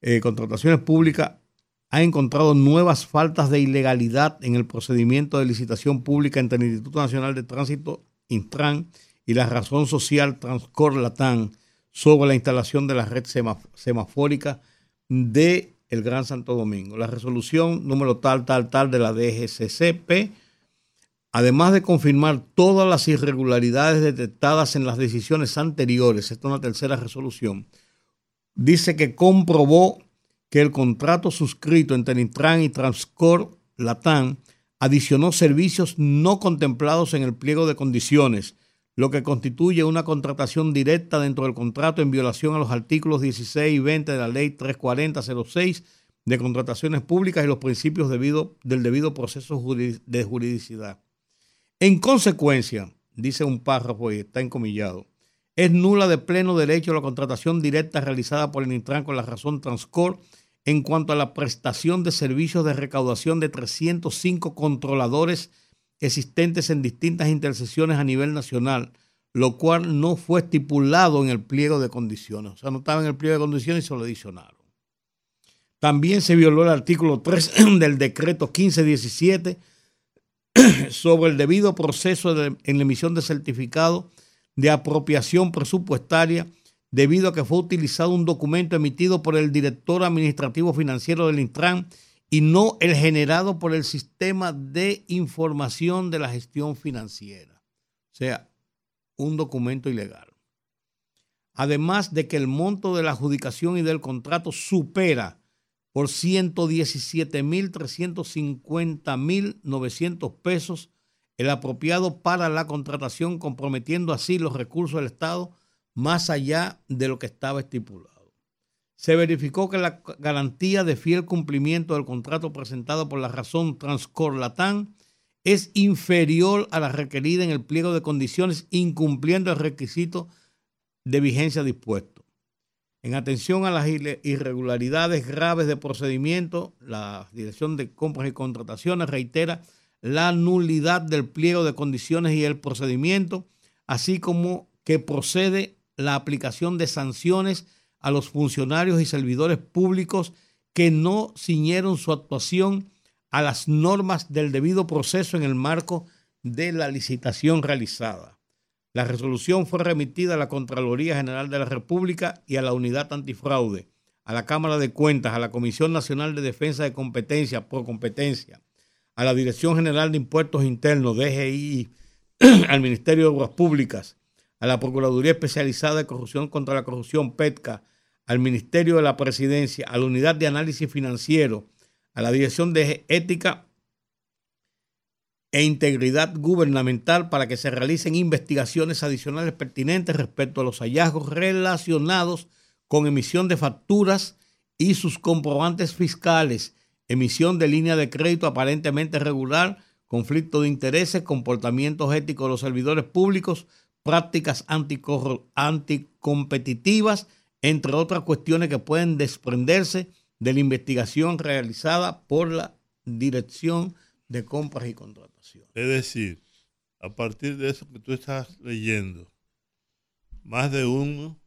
eh, contrataciones públicas ha encontrado nuevas faltas de ilegalidad en el procedimiento de licitación pública entre el Instituto Nacional de Tránsito, Intran, y la razón social Transcor Latán sobre la instalación de la red semafórica de el Gran Santo Domingo. La resolución número tal, tal, tal de la DGCCP, además de confirmar todas las irregularidades detectadas en las decisiones anteriores, esta es una tercera resolución, dice que comprobó que el contrato suscrito entre Intran y Transcor Latam adicionó servicios no contemplados en el pliego de condiciones, lo que constituye una contratación directa dentro del contrato en violación a los artículos 16 y 20 de la Ley 34006 de contrataciones públicas y los principios debido, del debido proceso de juridicidad. En consecuencia, dice un párrafo y está encomillado, es nula de pleno derecho la contratación directa realizada por el Intran con la razón Transcor en cuanto a la prestación de servicios de recaudación de 305 controladores existentes en distintas intersecciones a nivel nacional, lo cual no fue estipulado en el pliego de condiciones. O sea, no estaba en el pliego de condiciones y se lo adicionaron. También se violó el artículo 3 del decreto 1517 sobre el debido proceso en la emisión de certificado de apropiación presupuestaria debido a que fue utilizado un documento emitido por el director administrativo financiero del Intran y no el generado por el sistema de información de la gestión financiera. O sea, un documento ilegal. Además de que el monto de la adjudicación y del contrato supera por 117.350.900 pesos el apropiado para la contratación, comprometiendo así los recursos del Estado más allá de lo que estaba estipulado. Se verificó que la garantía de fiel cumplimiento del contrato presentado por la razón Transcor es inferior a la requerida en el pliego de condiciones, incumpliendo el requisito de vigencia dispuesto. En atención a las irregularidades graves de procedimiento, la Dirección de Compras y Contrataciones reitera la nulidad del pliego de condiciones y el procedimiento, así como que procede la aplicación de sanciones a los funcionarios y servidores públicos que no ciñeron su actuación a las normas del debido proceso en el marco de la licitación realizada. La resolución fue remitida a la Contraloría General de la República y a la Unidad Antifraude, a la Cámara de Cuentas, a la Comisión Nacional de Defensa de Competencia por competencia, a la Dirección General de Impuestos Internos, DGI, al Ministerio de Obras Públicas, a la Procuraduría Especializada de Corrupción contra la Corrupción, PETCA, al Ministerio de la Presidencia, a la Unidad de Análisis Financiero, a la Dirección de Ética e Integridad Gubernamental para que se realicen investigaciones adicionales pertinentes respecto a los hallazgos relacionados con emisión de facturas y sus comprobantes fiscales, emisión de línea de crédito aparentemente regular, conflicto de intereses, comportamientos éticos de los servidores públicos, prácticas anticompetitivas, entre otras cuestiones que pueden desprenderse de la investigación realizada por la Dirección de Compras y Contratación. Es decir, a partir de eso que tú estás leyendo, más de uno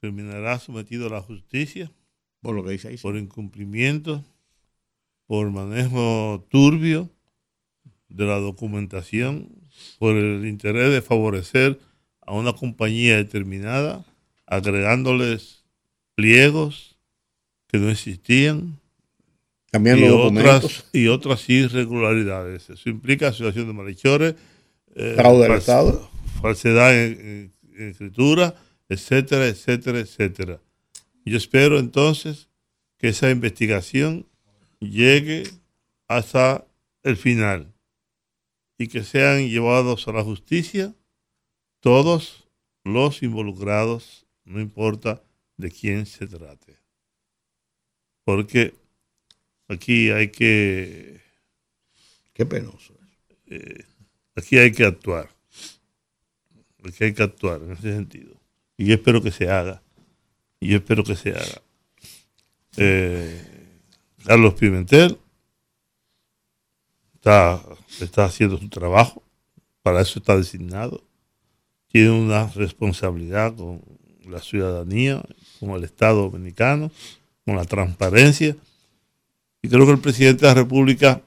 terminará sometido a la justicia por lo que dice ahí, por incumplimiento, por manejo turbio de la documentación por el interés de favorecer a una compañía determinada, agregándoles pliegos que no existían y, otras, y otras irregularidades. Eso implica asociación de malhechores, eh, fraude del Estado, falsedad en, escritura, etcétera, etcétera, etcétera. Yo espero entonces que esa investigación llegue hasta el final y que sean llevados a la justicia todos los involucrados, no importa de quién se trate. Porque aquí hay que... Qué penoso. eh, aquí hay que actuar. Aquí hay que actuar en ese sentido. Y yo espero que se haga. Y yo espero que se haga. Eh, Carlos Pimentel está, está haciendo su trabajo. Para eso está designado. Tiene una responsabilidad con la ciudadanía, con el Estado dominicano, con la transparencia. Y creo que el presidente de la República,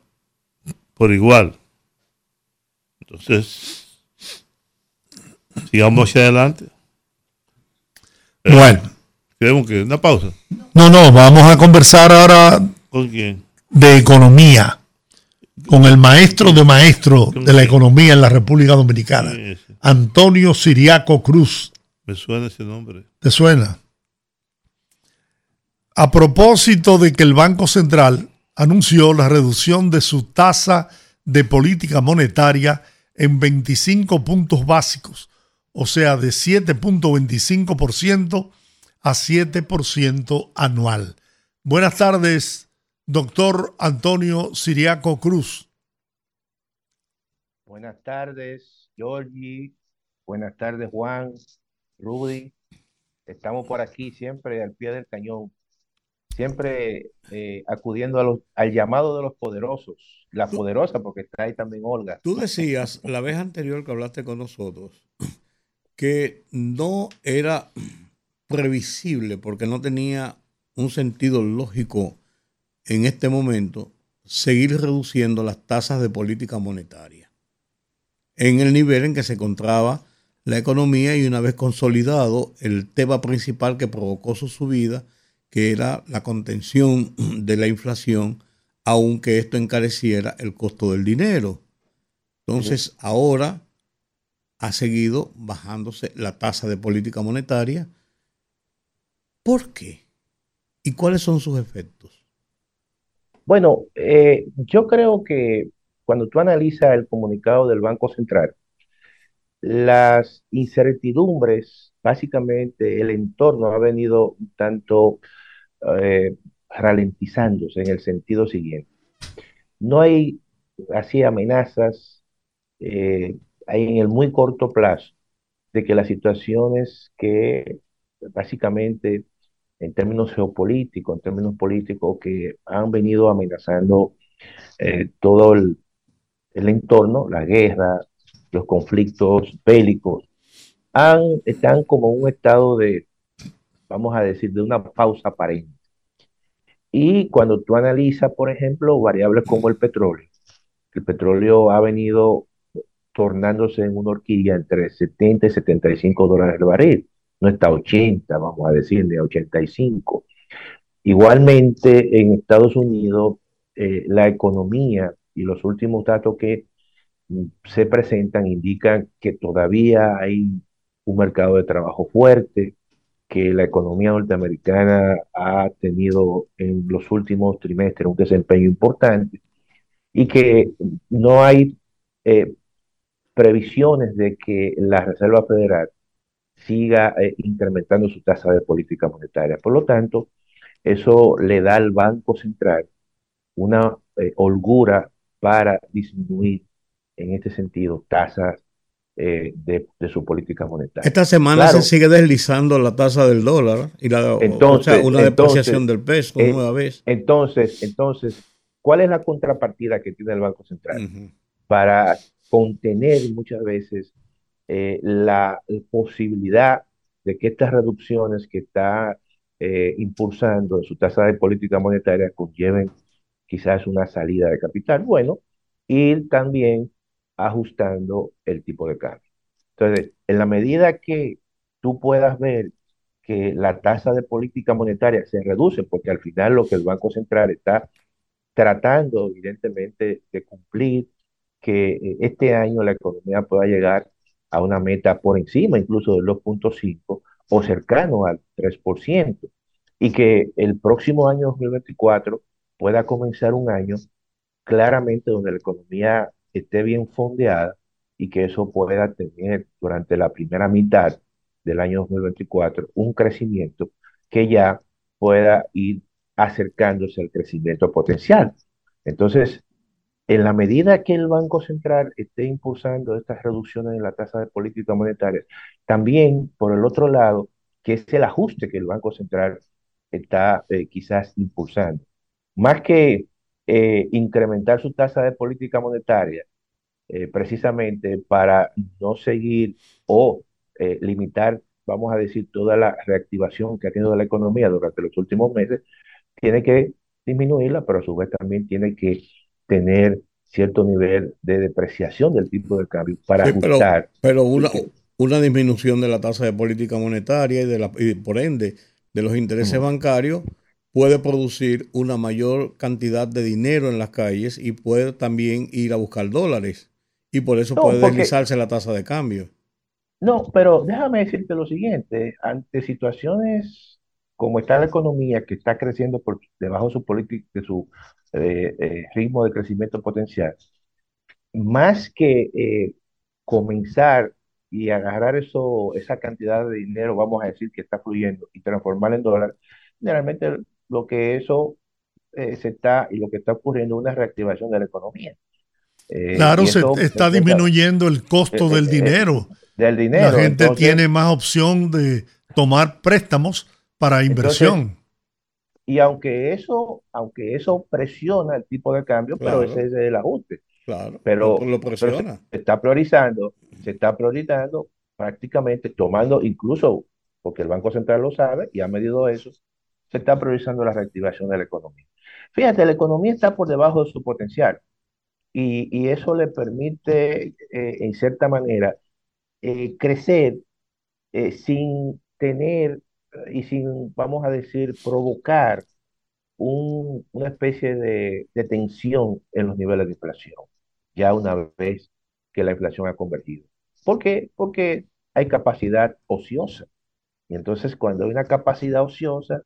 por igual. Entonces, sigamos hacia adelante. bueno. Queremos que una pausa. No, no, vamos a conversar ahora. ¿Con quién? De economía. Con el maestro de maestro de la economía en la República Dominicana, Antonio Siriaco Cruz. Me suena ese nombre. ¿Te suena? A propósito de que el Banco Central anunció la reducción de su tasa de política monetaria en 25 puntos básicos, o sea, de 7.25% a 7% anual. Buenas tardes, doctor Antonio Siriaco Cruz. Buenas tardes, Georgie. Buenas tardes, Juan, Rudy. Estamos por aquí siempre al pie del cañón, siempre eh, acudiendo a los, al llamado de los poderosos, la poderosa, porque está ahí también Olga. Tú decías la vez anterior que hablaste con nosotros que no era previsible porque no tenía un sentido lógico en este momento seguir reduciendo las tasas de política monetaria en el nivel en que se encontraba la economía y una vez consolidado el tema principal que provocó su subida, que era la contención de la inflación, aunque esto encareciera el costo del dinero. Entonces, ahora ha seguido bajándose la tasa de política monetaria ¿Por qué? ¿Y cuáles son sus efectos? Bueno, eh, yo creo que cuando tú analizas el comunicado del Banco Central, las incertidumbres, básicamente el entorno ha venido un tanto eh, ralentizándose en el sentido siguiente. No hay así amenazas, eh, hay en el muy corto plazo de que las situaciones que básicamente en términos geopolíticos, en términos políticos, que han venido amenazando eh, todo el, entorno, la guerra, los conflictos bélicos, están como un estado de, vamos a decir, de una pausa aparente. Y cuando tú analizas, por ejemplo, variables como el petróleo, el petróleo ha venido tornándose en una horquilla entre 70 y 75 dólares el barril no está a 80, vamos a decir, ni a 85. Igualmente, en Estados Unidos, eh, la economía y los últimos datos que se presentan indican que todavía hay un mercado de trabajo fuerte, que la economía norteamericana ha tenido en los últimos trimestres un desempeño importante y que no hay eh, previsiones de que la Reserva Federal siga eh, incrementando su tasa de política monetaria. Por lo tanto, eso le da al Banco Central una eh, holgura para disminuir en este sentido tasas eh, de, su política monetaria. Esta semana se sigue deslizando la tasa del dólar y la, entonces, una depreciación del peso nueva vez. Entonces, entonces, ¿cuál es la contrapartida que tiene el Banco Central? Para contener muchas veces eh, la posibilidad de que estas reducciones que está eh, impulsando en su tasa de política monetaria conlleven quizás una salida de capital. Bueno, ir también ajustando el tipo de cambio. Entonces, en la medida que tú puedas ver que la tasa de política monetaria se reduce, porque al final lo que el Banco Central está tratando, evidentemente, de cumplir, que eh, este año la economía pueda llegar a una meta por encima incluso del 2.5 o cercano al 3%, y que el próximo año 2024 pueda comenzar un año claramente donde la economía esté bien fondeada y que eso pueda tener durante la primera mitad del año 2024 un crecimiento que ya pueda ir acercándose al crecimiento potencial. Entonces, en la medida que el Banco Central esté impulsando estas reducciones en la tasa de política monetaria, también por el otro lado, que es el ajuste que el Banco Central está eh, quizás impulsando. Más que eh, incrementar su tasa de política monetaria, eh, precisamente para no seguir o limitar, vamos a decir, toda la reactivación que ha tenido la economía durante los últimos meses, tiene que disminuirla, pero a su vez también tiene que tener cierto nivel de depreciación del tipo de cambio para ajustar. Pero, una, una disminución de la tasa de política monetaria y, de la, y por ende de los intereses bancarios puede producir una mayor cantidad de dinero en las calles y puede también ir a buscar dólares. Y por eso puede deslizarse la tasa de cambio. No, pero déjame decirte lo siguiente, ante situaciones como está la economía que está creciendo por debajo de su, de su eh, eh, ritmo de crecimiento potencial, más que eh, comenzar y agarrar eso, esa cantidad de dinero, vamos a decir, que está fluyendo y transformarla en dólares, generalmente lo que eso se está y lo que está ocurriendo es una reactivación de la economía. claro, se está disminuyendo el costo del dinero. Del dinero. La gente tiene más opción de tomar préstamos para inversión. y aunque eso, aunque eso presiona el tipo de cambio, pero ese es el ajuste. Claro, pero, lo, presiona. se está priorizando, se está priorizando prácticamente tomando incluso, porque el Banco Central lo sabe y ha medido eso, se está priorizando la reactivación de la economía. Fíjate, la economía está por debajo de su potencial y, eso le permite, eh, en cierta manera, eh, crecer eh, sin tener y sin, vamos a decir, provocar una especie de, tensión en los niveles de inflación, ya una vez que la inflación ha convertido. ¿Por qué? Porque hay capacidad ociosa. Y entonces cuando hay una capacidad ociosa,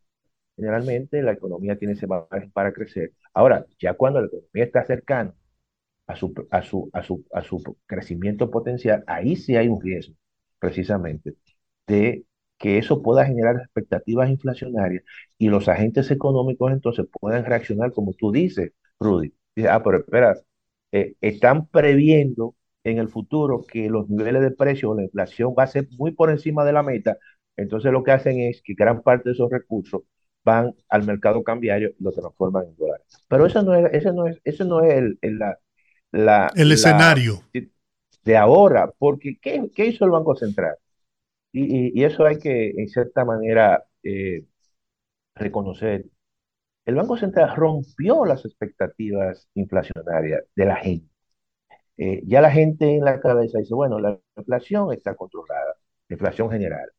generalmente la economía tiene ese margen para crecer. Ahora, ya cuando la economía está cercana a su, a su, a su, a su crecimiento potencial, ahí sí hay un riesgo, precisamente, de que eso pueda generar expectativas inflacionarias y los agentes económicos entonces puedan reaccionar como tú dices, Rudy. Dice, ah, pero espera, eh, están previendo en el futuro que los niveles de precio o la inflación va a ser muy por encima de la meta, entonces lo que hacen es que gran parte de esos recursos van al mercado cambiario y lo transforman en dólares. Pero eso no es, ese no es, ese no es el, la, la, el escenario de ahora, porque ¿qué, ¿qué hizo el Banco Central? Y, eso hay que, en cierta manera, eh, reconocer. El Banco Central rompió las expectativas inflacionarias de la gente. Eh, ya la gente en la cabeza dice, bueno, la inflación está controlada, la inflación general.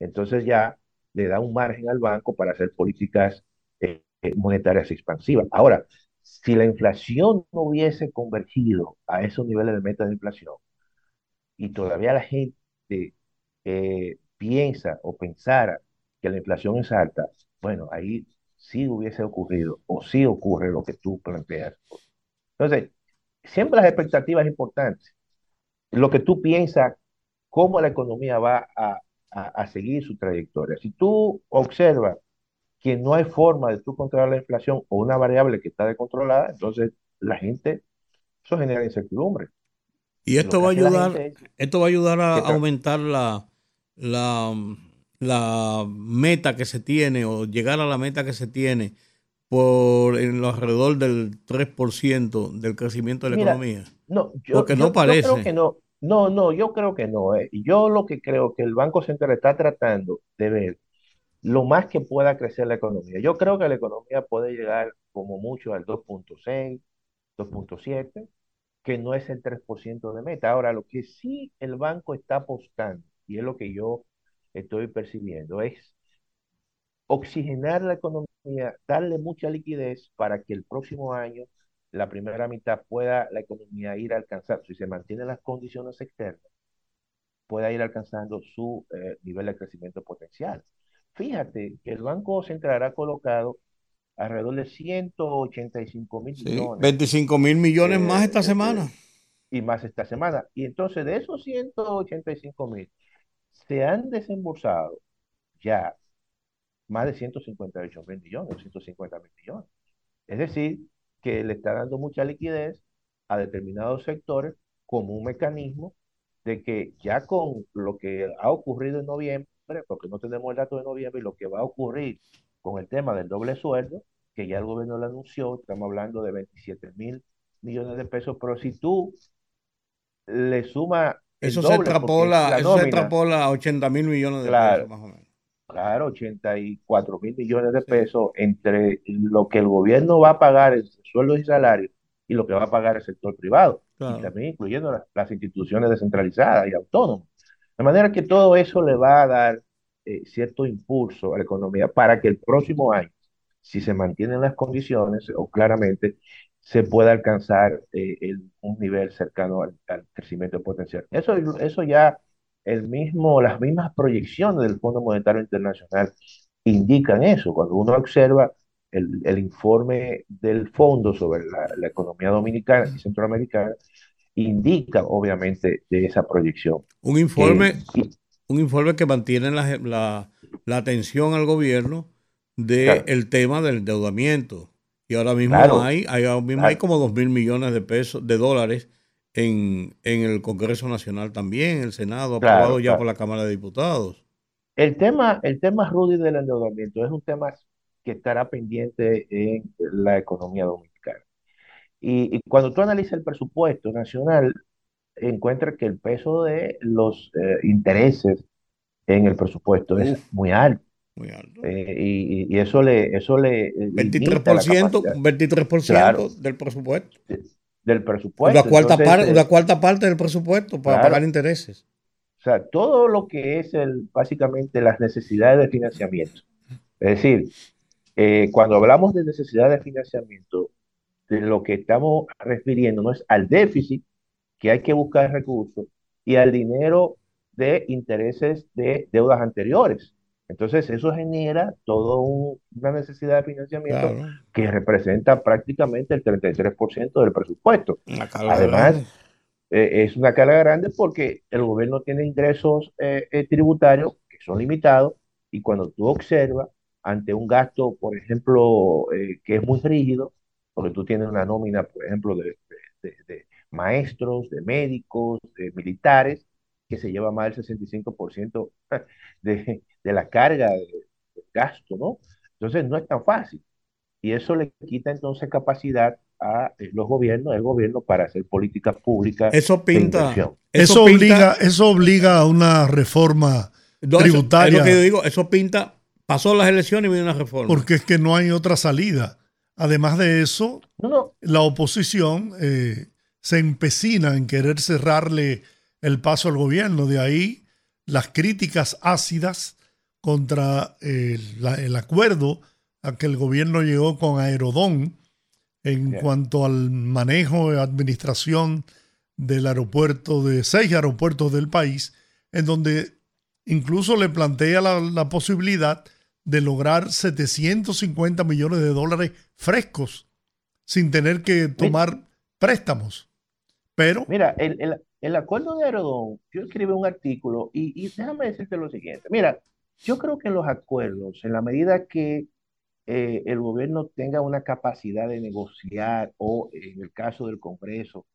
Entonces ya le da un margen al banco para hacer políticas eh, monetarias expansivas. Ahora, si la inflación no hubiese convergido a esos niveles de meta de inflación y todavía la gente eh, piensa o pensara que la inflación es alta, bueno, ahí sí hubiese ocurrido o sí ocurre lo que tú planteas. Entonces, siempre las expectativas importantes. Lo que tú piensas, cómo la economía va a, a, seguir su trayectoria. Si tú observas que no hay forma de tú controlar la inflación o una variable que está descontrolada, entonces la gente, eso genera incertidumbre. Y esto va a ayudar, esto va a ayudar a aumentar la, la, la meta que se tiene o llegar a la meta que se tiene por en lo alrededor del 3% del crecimiento de la economía? No, yo, Porque no parece. creo que no. No, no, yo creo que no. Eh. Yo lo que creo que el Banco Central está tratando de ver lo más que pueda crecer la economía. Yo creo que la economía puede llegar como mucho al 2.6, 2.7, que no es el 3% de meta. Ahora, lo que sí el banco está apostando y es lo que yo estoy percibiendo, es oxigenar la economía, darle mucha liquidez para que el próximo año, la primera mitad, pueda la economía ir a alcanzar, si se mantienen las condiciones externas, pueda ir alcanzando su eh, nivel de crecimiento potencial. Fíjate que el Banco Central ha colocado alrededor de 185 mil millones. 25 mil millones más esta semana. Y más esta semana. Y entonces de esos 185 mil, se han desembolsado ya más de 158 mil millones, 150 mil millones. Es decir, que le está dando mucha liquidez a determinados sectores como un mecanismo de que ya con lo que ha ocurrido en noviembre, porque no tenemos el dato de noviembre, y lo que va a ocurrir con el tema del doble sueldo, que ya el gobierno lo anunció, estamos hablando de 27 mil millones de pesos, pero si tú le sumas... Eso se extrapola, eso se extrapola a 80 mil millones de pesos más o menos. Claro, 84 mil millones de pesos entre lo que el gobierno va a pagar en sueldos y salarios y lo que va a pagar el sector privado, y también incluyendo las, instituciones descentralizadas y autónomas. De manera que todo eso le va a dar eh, cierto impulso a la economía para que el próximo año, si se mantienen las condiciones, o claramente se pueda alcanzar eh, un nivel cercano al, crecimiento potencial. Eso, eso ya el mismo, las mismas proyecciones del Fondo Monetario Internacional indican eso. Cuando uno observa el, informe del fondo sobre la, economía dominicana y centroamericana, indica obviamente de esa proyección. Un informe, un informe que mantiene la, la, atención al gobierno del tema del endeudamiento. Y ahora mismo hay, hay, ahora mismo hay como dos mil millones de pesos, de dólares en, en el Congreso Nacional también, el Senado, aprobado ya por la Cámara de Diputados. El tema, el tema, Rudy, del endeudamiento es un tema que estará pendiente en la economía dominicana. Y, cuando tú analizas el presupuesto nacional, encuentras que el peso de los eh, intereses en el presupuesto es muy alto. Muy alto. Eh, y, eso le... Eso le 23%, 23 del presupuesto. Del presupuesto. Una cuarta, parte, una cuarta parte del presupuesto para pagar intereses. O sea, todo lo que es el, básicamente las necesidades de financiamiento. Es decir, eh, cuando hablamos de necesidad de financiamiento, de lo que estamos refiriendo no es al déficit, que hay que buscar recursos, y al dinero de intereses de deudas anteriores. Entonces, eso genera toda una necesidad de financiamiento que representa prácticamente el 33% del presupuesto. Además, eh, es una carga grande porque el gobierno tiene ingresos eh, tributarios que son limitados y cuando tú observas ante un gasto, por ejemplo, eh, que es muy rígido, porque tú tienes una nómina, por ejemplo, de, maestros, de médicos, de militares, que se lleva más del 65% de, de la carga de, gasto, ¿no? Entonces no es tan fácil. Y eso le quita entonces capacidad a eh, los gobiernos, el gobierno para hacer políticas públicas. Eso pinta. eso, obliga, eso obliga a una reforma tributaria. es lo que yo digo, eso pinta pasó las elecciones y vino una reforma. Porque es que no hay otra salida. Además de eso, la oposición eh, se empecina en querer cerrarle el paso al gobierno. De ahí las críticas ácidas contra el, acuerdo a que el gobierno llegó con Aerodón en cuanto al manejo y administración del aeropuerto, de seis aeropuertos del país, en donde incluso le plantea la posibilidad de lograr 750 millones de dólares frescos sin tener que tomar préstamos. Pero... Mira, el, acuerdo de Aerodón, yo escribí un artículo y, déjame decirte lo siguiente. Mira, yo creo que en los acuerdos, en la medida que eh, el gobierno tenga una capacidad de negociar o en el caso del Congreso,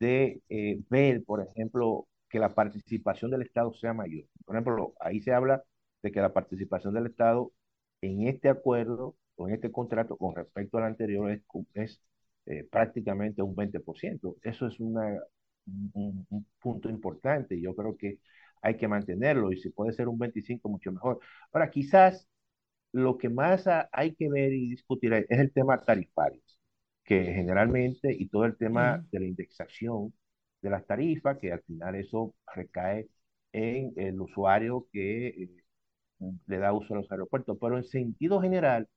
de eh, ver, por ejemplo, que la participación del Estado sea mayor. Por ejemplo, ahí se habla de que la participación del Estado en este acuerdo o en este contrato con respecto al anterior es, es eh, prácticamente un 20%. Eso es una, un, punto importante y yo creo que hay que mantenerlo y si puede ser un 25 mucho mejor. Ahora, quizás lo que más hay que ver y discutir es el tema tarifario, que generalmente y todo el tema de la indexación de las tarifas, que al final eso recae en el usuario que eh, le da uso a los aeropuertos, pero en sentido general,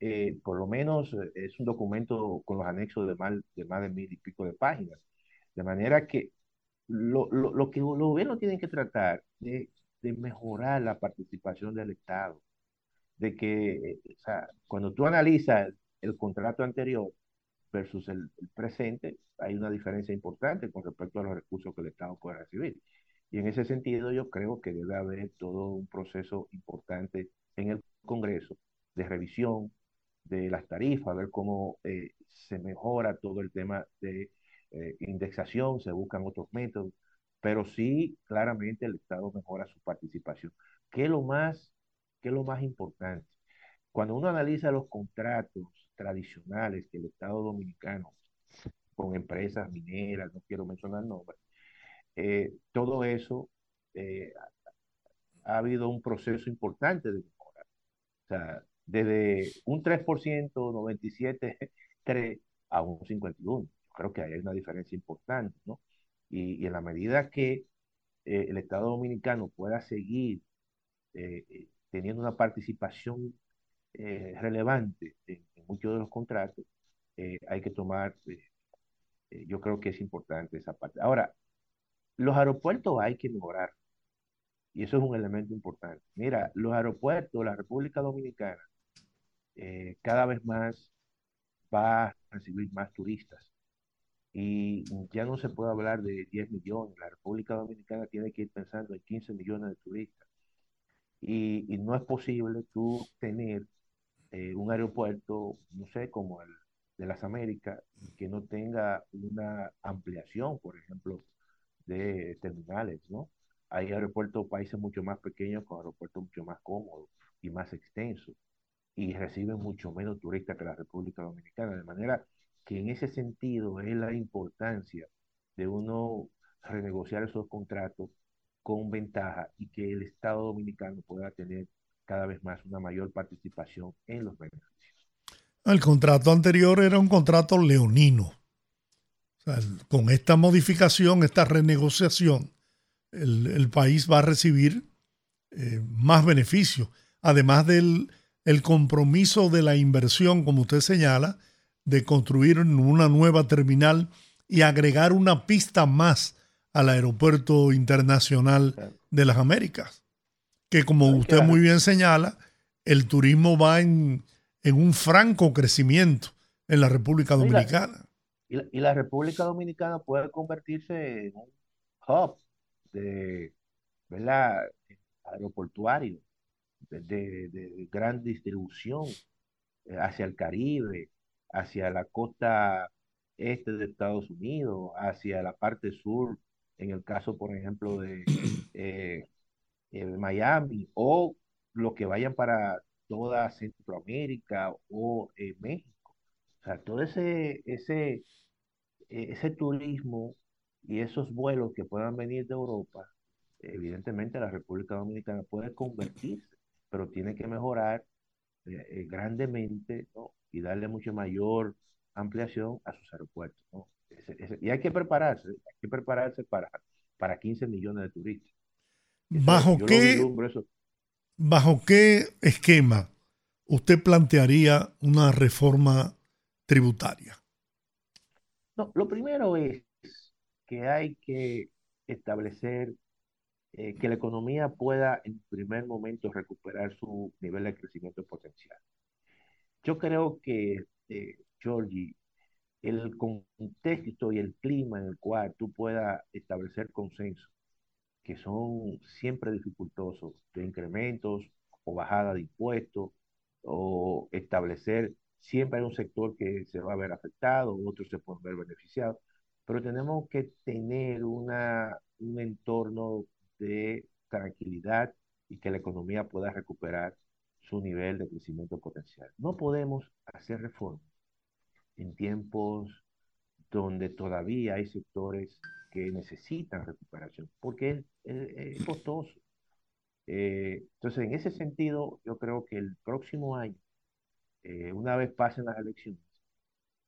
eh, por lo menos eh, es un documento con los anexos de más de, más de mil y pico de páginas. De manera que lo, lo, lo que los gobiernos tienen que tratar de, de, mejorar la participación del Estado, de que, eh, o sea, cuando tú analizas el, contrato anterior versus el, el, presente, hay una diferencia importante con respecto a los recursos que el Estado puede recibir. Y en ese sentido yo creo que debe haber todo un proceso importante en el Congreso de revisión de las tarifas, ver cómo eh, se mejora todo el tema de eh, indexación, se buscan otros métodos, pero sí, claramente el Estado mejora su participación. ¿Qué es lo más, qué lo más importante? Cuando uno analiza los contratos tradicionales que el Estado dominicano con empresas mineras, no quiero mencionar nombres, eh, todo eso eh, ha habido un proceso importante de mejora. O sea, desde un 3%, 97,3 a un 51. Creo que hay una diferencia importante, ¿no? Y, en la medida que eh, el Estado Dominicano pueda seguir teniendo una participación relevante en, muchos de los contratos, hay que tomar, yo creo que es importante esa parte. Ahora, los aeropuertos hay que mejorar. Y eso es un elemento importante. Mira, los aeropuertos, la República Dominicana, eh, cada vez más va a recibir más turistas. Y ya no se puede hablar de 10 millones. La República Dominicana tiene que ir pensando en 15 millones de turistas. Y, no es posible tú tener eh, un aeropuerto, no sé, como el de las Américas, que no tenga una ampliación, por ejemplo, de terminales, ¿no? Hay aeropuertos, países mucho más pequeños con aeropuertos mucho más cómodos y más extensos y reciben mucho menos turistas que la República Dominicana, de manera que en ese sentido es la importancia de uno renegociar esos contratos con ventaja y que el Estado dominicano pueda tener cada vez más una mayor participación en los beneficios. El contrato anterior era un contrato leonino con esta modificación, esta renegociación, el, país va a recibir eh, más beneficios, además del el compromiso de la inversión, como usted señala, de construir una nueva terminal y agregar una pista más al aeropuerto internacional de las Américas, que como usted muy bien señala, el turismo va en, en un franco crecimiento en la República Dominicana. Y la, República Dominicana puede convertirse en un hub de, ¿verdad? aeroportuario, de, gran distribución eh, hacia el Caribe, hacia la costa este de Estados Unidos, hacia la parte sur, en el caso, por ejemplo, de eh, eh, Miami, o los que vayan para toda Centroamérica o México. O sea, todo ese, ese, e-, ese turismo y esos vuelos que puedan venir de Europa, evidentemente la República Dominicana puede convertirse, pero tiene que mejorar eh, eh, grandemente y darle mucha mayor ampliación a sus aeropuertos. y hay que prepararse, hay que prepararse para, para 15 millones de turistas. ¿Bajo qué, ¿Bajo qué esquema usted plantearía una reforma tributaria? lo primero es que hay que establecer eh, que la economía pueda en primer momento recuperar su nivel de crecimiento potencial. Yo creo que, eh, Georgie, el contexto y el clima en el cual tú puedas establecer consenso, que son siempre dificultosos, de incrementos o bajada de impuestos, o establecer Siempre hay un sector que se va a ver afectado, otros se pueden ver beneficiados, pero tenemos que tener una, un entorno de tranquilidad y que la economía pueda recuperar su nivel de crecimiento potencial. No podemos hacer reformas en tiempos donde todavía hay sectores que necesitan recuperación, porque es, costoso. Eh, entonces, en ese sentido, yo creo que el próximo año eh, una vez pasen las elecciones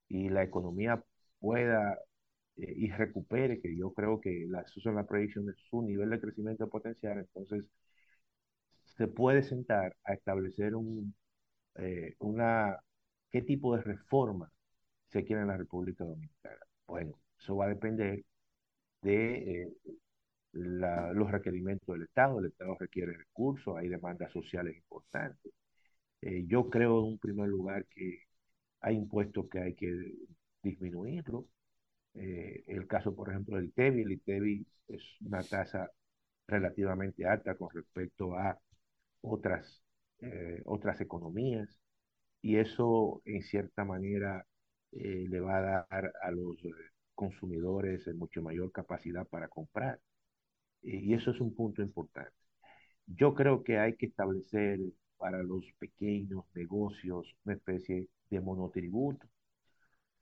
y la economía pueda eh, y recupere, que yo creo que la, eso son las proyecciones, su nivel de crecimiento potencial, entonces se puede sentar a establecer un, eh, una, qué tipo de reforma se quiere en la República Dominicana. Bueno, eso va a depender de los requerimientos del Estado. El Estado requiere recursos, hay demandas sociales importantes. Eh, yo creo en un primer lugar que hay impuestos que hay que disminuirlos. Eh, el caso, por ejemplo, del TEBI, el TEBI es una tasa relativamente alta con respecto a otras, eh, otras economías y eso en cierta manera le va a dar a los consumidores en mucho mayor capacidad para comprar. Y eso es un punto importante. Yo creo que hay que establecer para los pequeños negocios una especie de monotributo.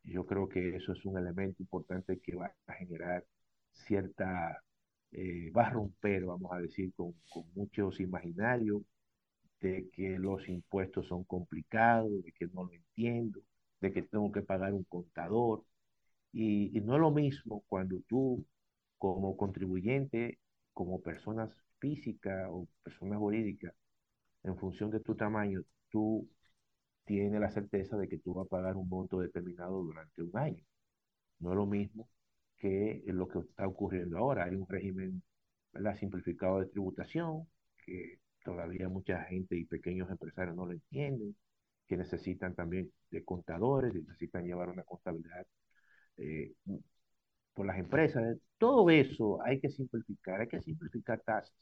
Yo creo que eso es un elemento importante que va a generar cierta, eh, va a romper, vamos a decir, con, con muchos imaginarios de que los impuestos son complicados, de que no lo entiendo, de que tengo que pagar un contador. Y, y no es lo mismo cuando tú, como contribuyente, como personas físicas o personas jurídicas, en función de tu tamaño, tú tienes la certeza de que tú vas a pagar un monto determinado durante un año. No es lo mismo que lo que está ocurriendo ahora. Hay un régimen ¿verdad? simplificado de tributación que todavía mucha gente y pequeños empresarios no lo entienden, que necesitan también de contadores, necesitan llevar una contabilidad eh, por las empresas. Todo eso hay que simplificar, hay que simplificar tasas.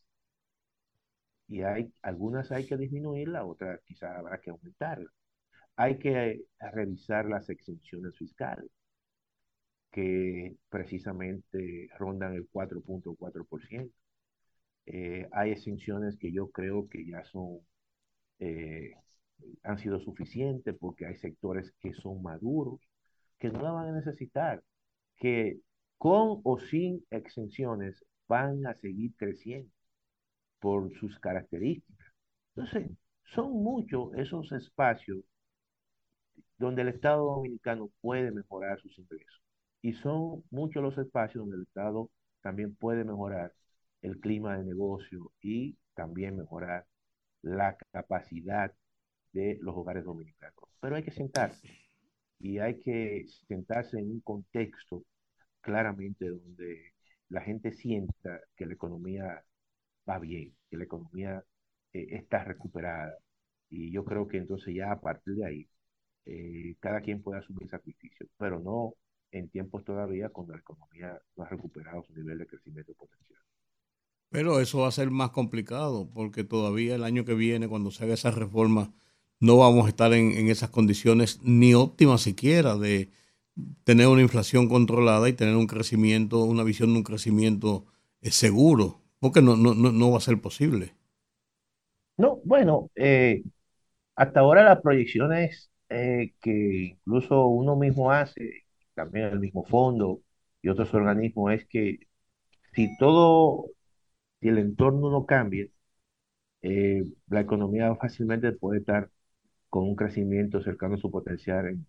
Y hay algunas hay que disminuirlas, otras quizás habrá que aumentarlas. Hay que revisar las exenciones fiscales, que precisamente rondan el 4.4%. Eh, hay exenciones que yo creo que ya son, eh, han sido suficientes porque hay sectores que son maduros, que no la van a necesitar, que con o sin exenciones van a seguir creciendo por sus características. Entonces, son muchos esos espacios donde el Estado dominicano puede mejorar sus ingresos. Y son muchos los espacios donde el Estado también puede mejorar el clima de negocio y también mejorar la capacidad de los hogares dominicanos. Pero hay que sentarse y hay que sentarse en un contexto claramente donde la gente sienta que la economía va bien, que la economía eh, está recuperada. Y yo creo que entonces ya a partir de ahí, eh, cada quien puede asumir sacrificios, pero no en tiempos todavía cuando la economía no ha recuperado su nivel de crecimiento potencial. Pero eso va a ser más complicado porque todavía el año que viene, cuando se haga esa reforma, no vamos a estar en, en esas condiciones ni óptimas siquiera de tener una inflación controlada y tener un crecimiento, una visión de un crecimiento eh, seguro, porque no, no, no, va a ser posible. No, bueno, eh, hasta ahora las proyecciones eh, que incluso uno mismo hace, también el mismo fondo y otros organismos, es que si todo si el entorno no cambia, eh, la economía fácilmente puede estar con un crecimiento cercano a su potencial en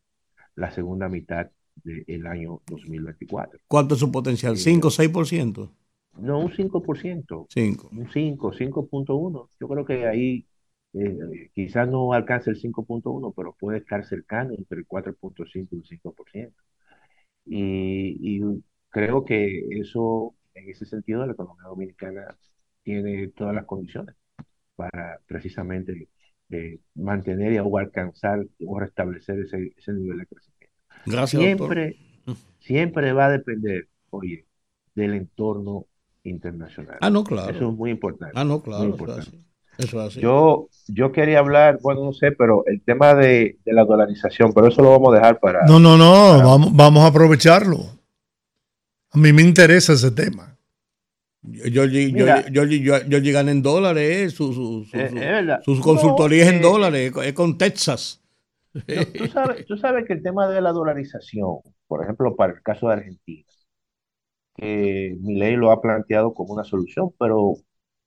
la segunda mitad del año 2024. ¿Cuánto es su potencial? ¿5 o 6%? No, un 5%. 5. Un 5, 5.1. Yo creo que ahí eh, quizás no alcance el 5.1, pero puede estar cercano entre el 4.5 y el 5%. Y, y creo que eso en ese sentido, la economía dominicana tiene todas las condiciones para precisamente eh, mantener o alcanzar o restablecer ese, ese nivel de crecimiento. Gracias, siempre, siempre va a depender, oye, del entorno internacional. Ah, no, claro. Eso es muy importante. Ah, no, claro. Eso así. Yo, yo quería hablar, bueno, no sé, pero el tema de, de, la dolarización, pero eso lo vamos a dejar para... No, no, no, vamos, vamos a aprovecharlo. A mí me interesa ese tema. Yo, yo, yo, en dólares, sus su, su, consultorías en dólares, es con Texas. tú, sabes, tú sabes que el tema de la dolarización, por ejemplo, para el caso de Argentina, que mi ley lo ha planteado como una solución, pero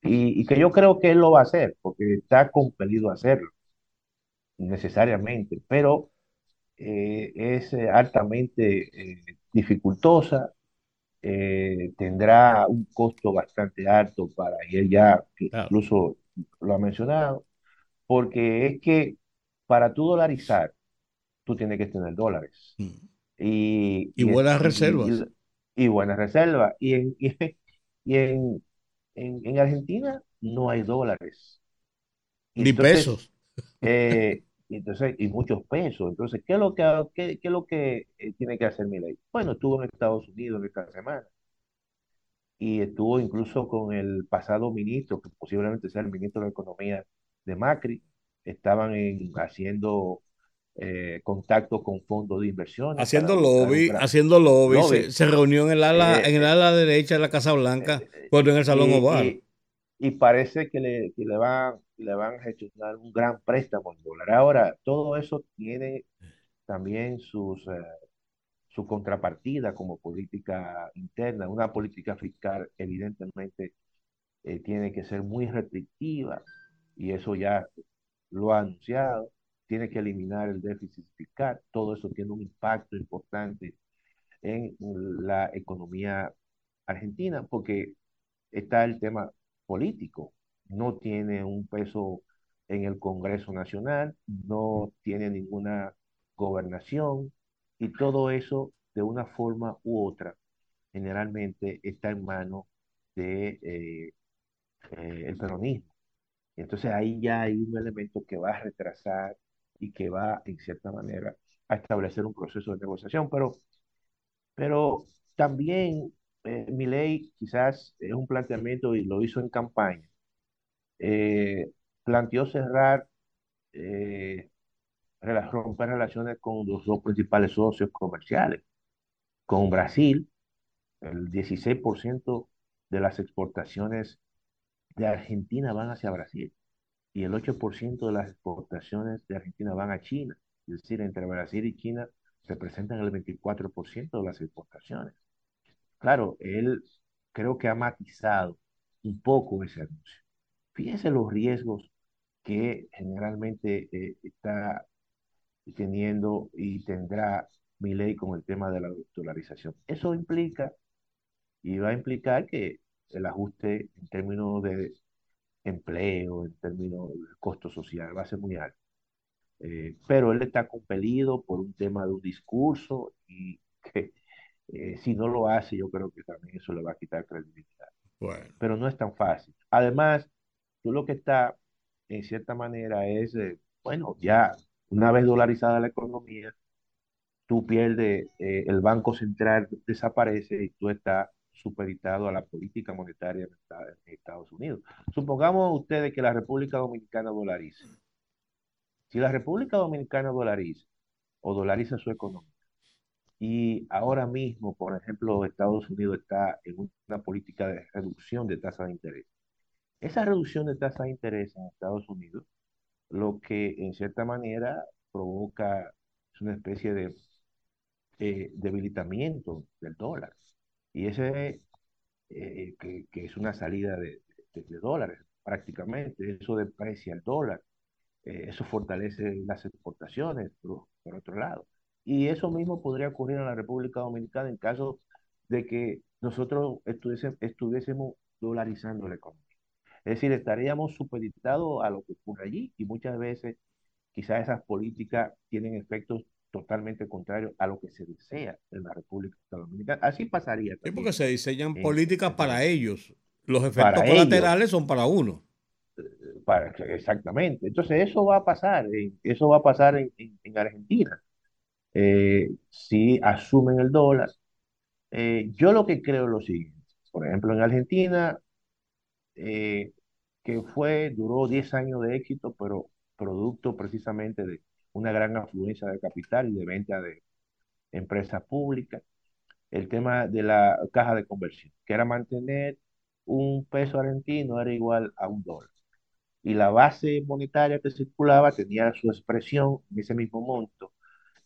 y, que yo creo que él lo va a hacer, porque está compelido a hacerlo, necesariamente, pero eh, es eh, altamente eh, dificultosa eh, tendrá un costo bastante alto para, y él ya incluso lo ha mencionado, porque es que para tú dolarizar, tú tienes que tener dólares. Mm. Y, buenas reservas. Y, buenas reservas. Y en, y en, en, Argentina no hay dólares. Ni pesos. Eh, entonces, y muchos pesos. Entonces, ¿qué es lo que, qué, qué es lo que eh, tiene que hacer mi ley? Bueno, estuvo en Estados Unidos esta semana y estuvo incluso con el pasado ministro, que posiblemente sea el ministro de Economía de Macri. Estaban haciendo eh, contacto con fondos de inversión. Haciendo lobby, haciendo lobby, Se, reunió en el ala, eh, en el ala derecha de la Casa Blanca, cuando en el Salón Oval. Y, parece que le, que le, van, le van a gestionar un gran préstamo en dólar. Ahora, todo eso tiene también sus, eh, su contrapartida como política interna. Una política fiscal evidentemente tiene que ser muy restrictiva y eso ya lo ha anunciado tiene que eliminar el déficit fiscal. Todo eso tiene un impacto importante en la economía argentina porque está el tema político. No tiene un peso en el Congreso Nacional, no tiene ninguna gobernación y todo eso de una forma u otra generalmente está en manos de eh, eh, el peronismo. Entonces ahí ya hay un elemento que va a retrasar y que va, en cierta manera, a establecer un proceso de negociación. Pero, pero también eh, mi ley quizás es un planteamiento y lo hizo en campaña. Eh, planteó cerrar, eh, romper relaciones con los dos principales socios comerciales. Con Brasil, el 16% de las exportaciones de Argentina van hacia Brasil y el 8% de las exportaciones de Argentina van a China. Es decir, entre Brasil y China representan el 24% de las exportaciones. Claro, él creo que ha matizado un poco ese anuncio. Fíjense los riesgos que generalmente eh, está teniendo y tendrá mi ley con el tema de la dolarización. Eso implica y va a implicar que el ajuste en términos de empleo, en términos de costo social, va a ser muy alto. Eh, pero él está compelido por un tema de un discurso y que eh, si no lo hace, yo creo que también eso le va a quitar credibilidad. Bueno. Pero no es tan fácil. Además, tú lo que está, en cierta manera, es, eh, bueno, ya una vez dolarizada la economía, tú pierdes, el Banco Central desaparece y tú estás supeditado a la política monetaria de Estados Unidos. Supongamos ustedes que la República Dominicana dolarice. Si la República Dominicana dolariza o dolariza su economía, y ahora mismo, por ejemplo, Estados Unidos está en una política de reducción de tasa de interés. Esa reducción de tasa de interés en Estados Unidos, lo que en cierta manera provoca es una especie de eh, debilitamiento del dólar. Y ese, eh, que, que, es una salida de, de, dólares prácticamente, eso deprecia el dólar, eh, eso fortalece las exportaciones, por, por, otro lado. Y eso mismo podría ocurrir en la República Dominicana en caso de que nosotros estuviésemos, estuviésemos dolarizando la economía. Es decir, estaríamos supeditados a lo que ocurre allí y muchas veces quizás esas políticas tienen efectos totalmente contrario a lo que se desea en la República Dominicana. Así pasaría. Sí, porque se diseñan políticas para ellos. Los efectos colaterales son para uno. Para, exactamente. Entonces eso va a pasar, eso va a pasar en, en, Argentina. Eh, si asumen el dólar. Eh, yo lo que creo es lo siguiente. Por ejemplo, en Argentina, eh, que fue, duró 10 años de éxito, pero producto precisamente de una gran afluencia de capital y de venta de empresas públicas. El tema de la caja de conversión, que era mantener un peso argentino era igual a un dólar. Y la base monetaria que circulaba tenía su expresión en ese mismo monto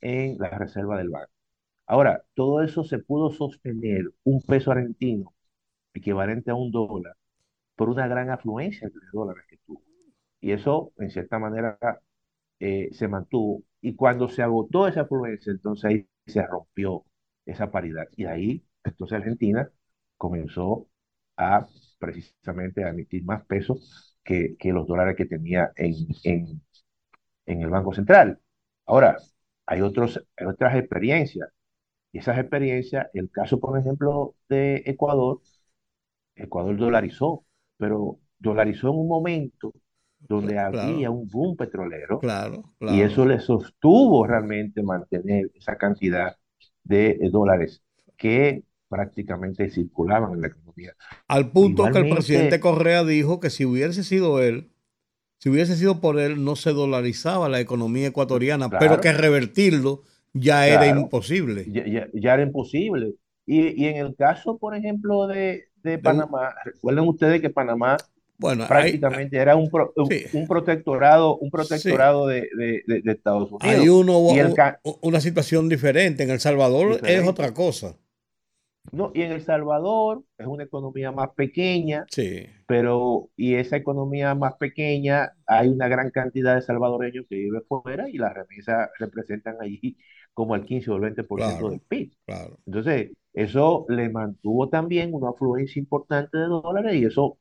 en la reserva del banco. Ahora, todo eso se pudo sostener, un peso argentino equivalente a un dólar, por una gran afluencia de dólares que tuvo. Y eso, en cierta manera, eh, se mantuvo. Y cuando se agotó esa afluencia, entonces ahí se rompió esa paridad. Y ahí, entonces Argentina comenzó a precisamente a emitir más peso que, que los dólares que tenía en, en, en, el Banco Central. Ahora, hay, otros, hay otras experiencias. Y esas experiencias, el caso, por ejemplo, de Ecuador, Ecuador dolarizó, pero dolarizó en un momento donde había un boom petrolero. Claro, Y eso le sostuvo realmente mantener esa cantidad de dólares que prácticamente circulaban en la economía. Al punto que el presidente Correa dijo que si hubiese sido él, Si hubiese sido por él, no se dolarizaba la economía ecuatoriana, pero que revertirlo ya era imposible. Ya, era imposible. Y, en el caso, por ejemplo, de, Panamá, recuerden ustedes que Panamá bueno, prácticamente era un, un, protectorado, un protectorado de, Estados Unidos. Hay uno, una situación diferente. En El Salvador es otra cosa. No, y en El Salvador es una economía más pequeña, sí. pero y esa economía más pequeña hay una gran cantidad de salvadoreños que viven fuera y las remesas representan allí como el 15 o el 20% del PIB. Claro. Entonces, eso le mantuvo también una afluencia importante de dólares y eso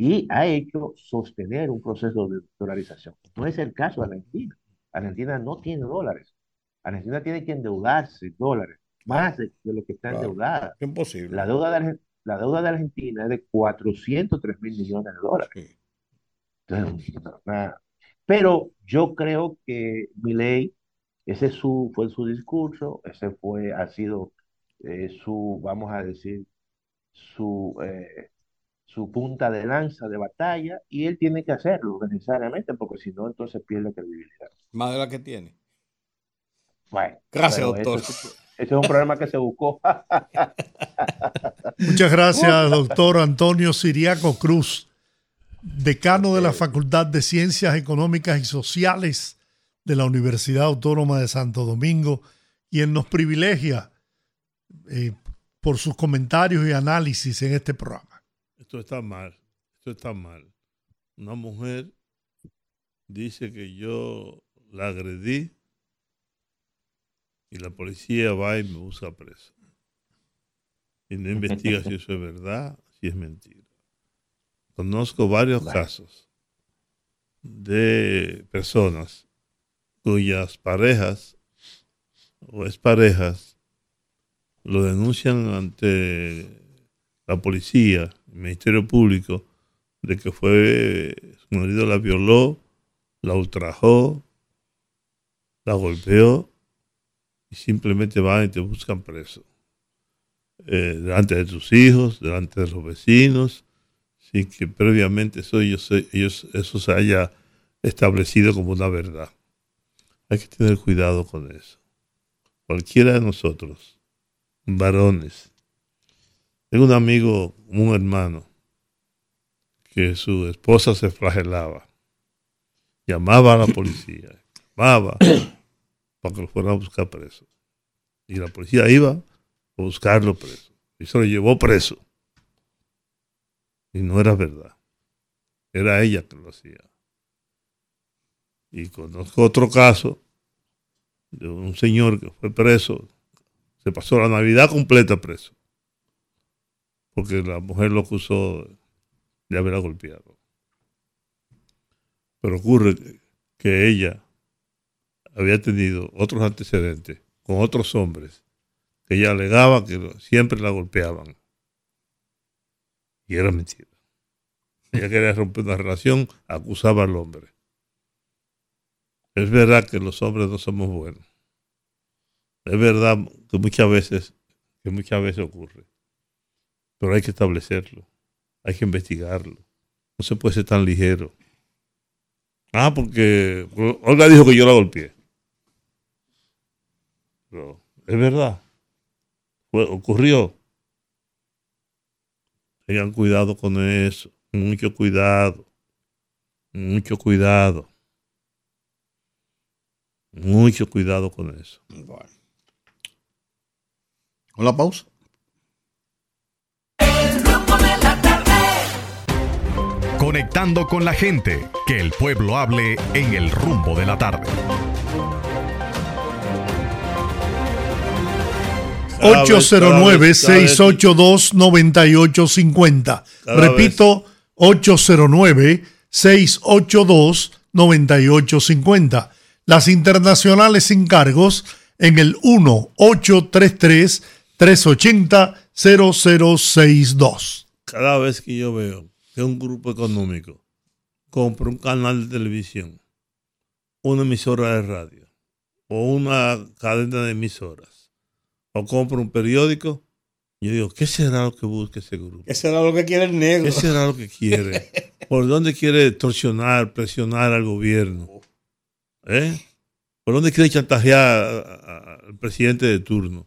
y ha hecho sostener un proceso de dolarización. No es el caso de Argentina. Argentina no tiene dólares. Argentina tiene que endeudarse dólares más de, lo que está endeudada. Imposible. La deuda, de, la deuda de Argentina es de 403 mil millones de dólares. Pero yo creo que mi ley, ese su, fue su discurso, ese fue, ha sido eh, su, vamos a decir, su, eh, su punta de lanza de batalla, y él tiene que hacerlo necesariamente, porque si no, entonces pierde credibilidad. Más de la que tiene. Bueno, gracias, doctor. Ese es un problema que se buscó. Muchas gracias, doctor Antonio Siriaco Cruz, decano de la Facultad de Ciencias Económicas y Sociales de la Universidad Autónoma de Santo Domingo, quien nos privilegia eh, por sus comentarios y análisis en este programa. Esto está mal, esto está mal. Una mujer dice que yo la agredí y la policía va y me busca preso. Y no investiga si eso es verdad, si es mentira. Conozco varios casos de personas cuyas parejas o exparejas lo denuncian ante la policía, el Ministerio Público, de que fue su marido la violó, la ultrajó, la golpeó y simplemente van y te buscan preso. Eh, delante de tus hijos, delante de los vecinos, sin que previamente eso, ellos, eso se haya establecido como una verdad. Hay que tener cuidado con eso. Cualquiera de nosotros, varones. Tengo un amigo, un hermano, que su esposa se flagelaba. Llamaba a la policía, llamaba para que lo fueran a buscar preso. Y la policía iba a buscarlo preso. Y se lo llevó preso. Y no era verdad. Era ella que lo hacía. Y conozco otro caso de un señor que fue preso. Se pasó la Navidad completa preso. Porque la mujer lo acusó de haberla golpeado. Pero ocurre que ella había tenido otros antecedentes con otros hombres que ella alegaba que siempre la golpeaban. Y era mentira. Ella quería romper una relación, acusaba al hombre. Es verdad que los hombres no somos buenos. Es verdad que muchas veces, que muchas veces ocurre. Pero hay que establecerlo. Hay que investigarlo. No se puede ser tan ligero. Ah, porque Olga dijo que yo la golpeé es verdad. ocurrió. Tengan cuidado con eso. Mucho cuidado. Mucho cuidado. Mucho cuidado con eso. Bueno. Con pausa. Conectando con la gente. Que el pueblo hable en el rumbo de la tarde. 809-682-9850. Repito, 809-682-9850. Las internacionales sin cargos en el 1-833-380-0062. Cada vez que yo veo que un grupo económico compra un canal de televisión, una emisora de radio o una cadena de emisoras, o compra un periódico, Yo digo, ¿qué será lo que busca ese grupo? ¿Qué será lo que quiere el negro? ¿Qué será lo que quiere? ¿Por dónde quiere torsionar, presionar al gobierno? ¿Eh? ¿Por dónde quiere chantajear al presidente de turno?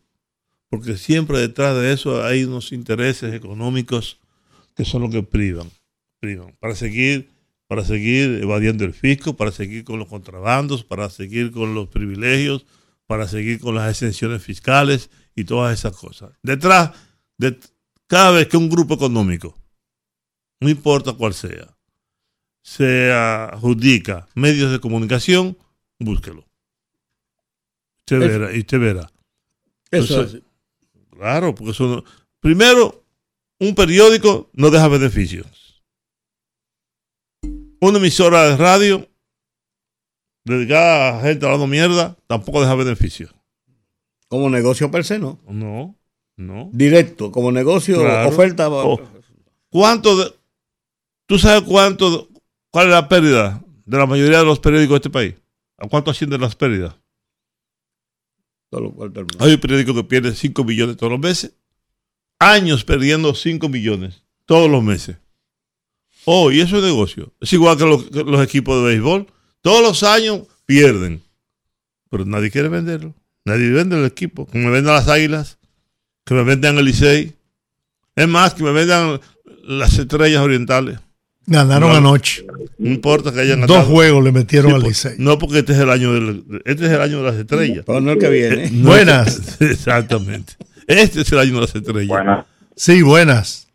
Porque siempre detrás de eso hay unos intereses económicos que son los que privan, privan para seguir para seguir evadiendo el fisco, para seguir con los contrabandos, para seguir con los privilegios, para seguir con las exenciones fiscales y todas esas cosas. Detrás de cada vez que un grupo económico, no importa cuál sea, se adjudica medios de comunicación, búsquelo. Usted verá, y usted verá. Eso es. Claro, porque eso primero, un periódico no deja beneficios una emisora de radio dedicada a gente hablando mierda tampoco deja beneficio. Como negocio per se, ¿no? No, no. Directo, como negocio, oferta. Oh. ¿Cuánto de, ¿Tú sabes cuánto, cuál es la pérdida de la mayoría de los periódicos de este país? ¿A cuánto ascienden las pérdidas? Hay un periódico que pierde 5 millones todos los meses. Años perdiendo 5 millones todos los meses. Oh, y eso es negocio. Es igual que los, equipos de béisbol. Todos los años pierden. Pero nadie quiere venderlo. Nadie vende el equipo. Que me vendan las águilas. Que me vendan el Licey. Es más, que me vendan las estrellas orientales. Ganaron anoche. No importa que hayan ganado. Dos juegos le metieron al Licey. No, porque este es el año del, este es el año de las estrellas. Pero no el que viene. Eh, buenas. exactamente. Este es el año de las estrellas. Buenas. Sí, buenas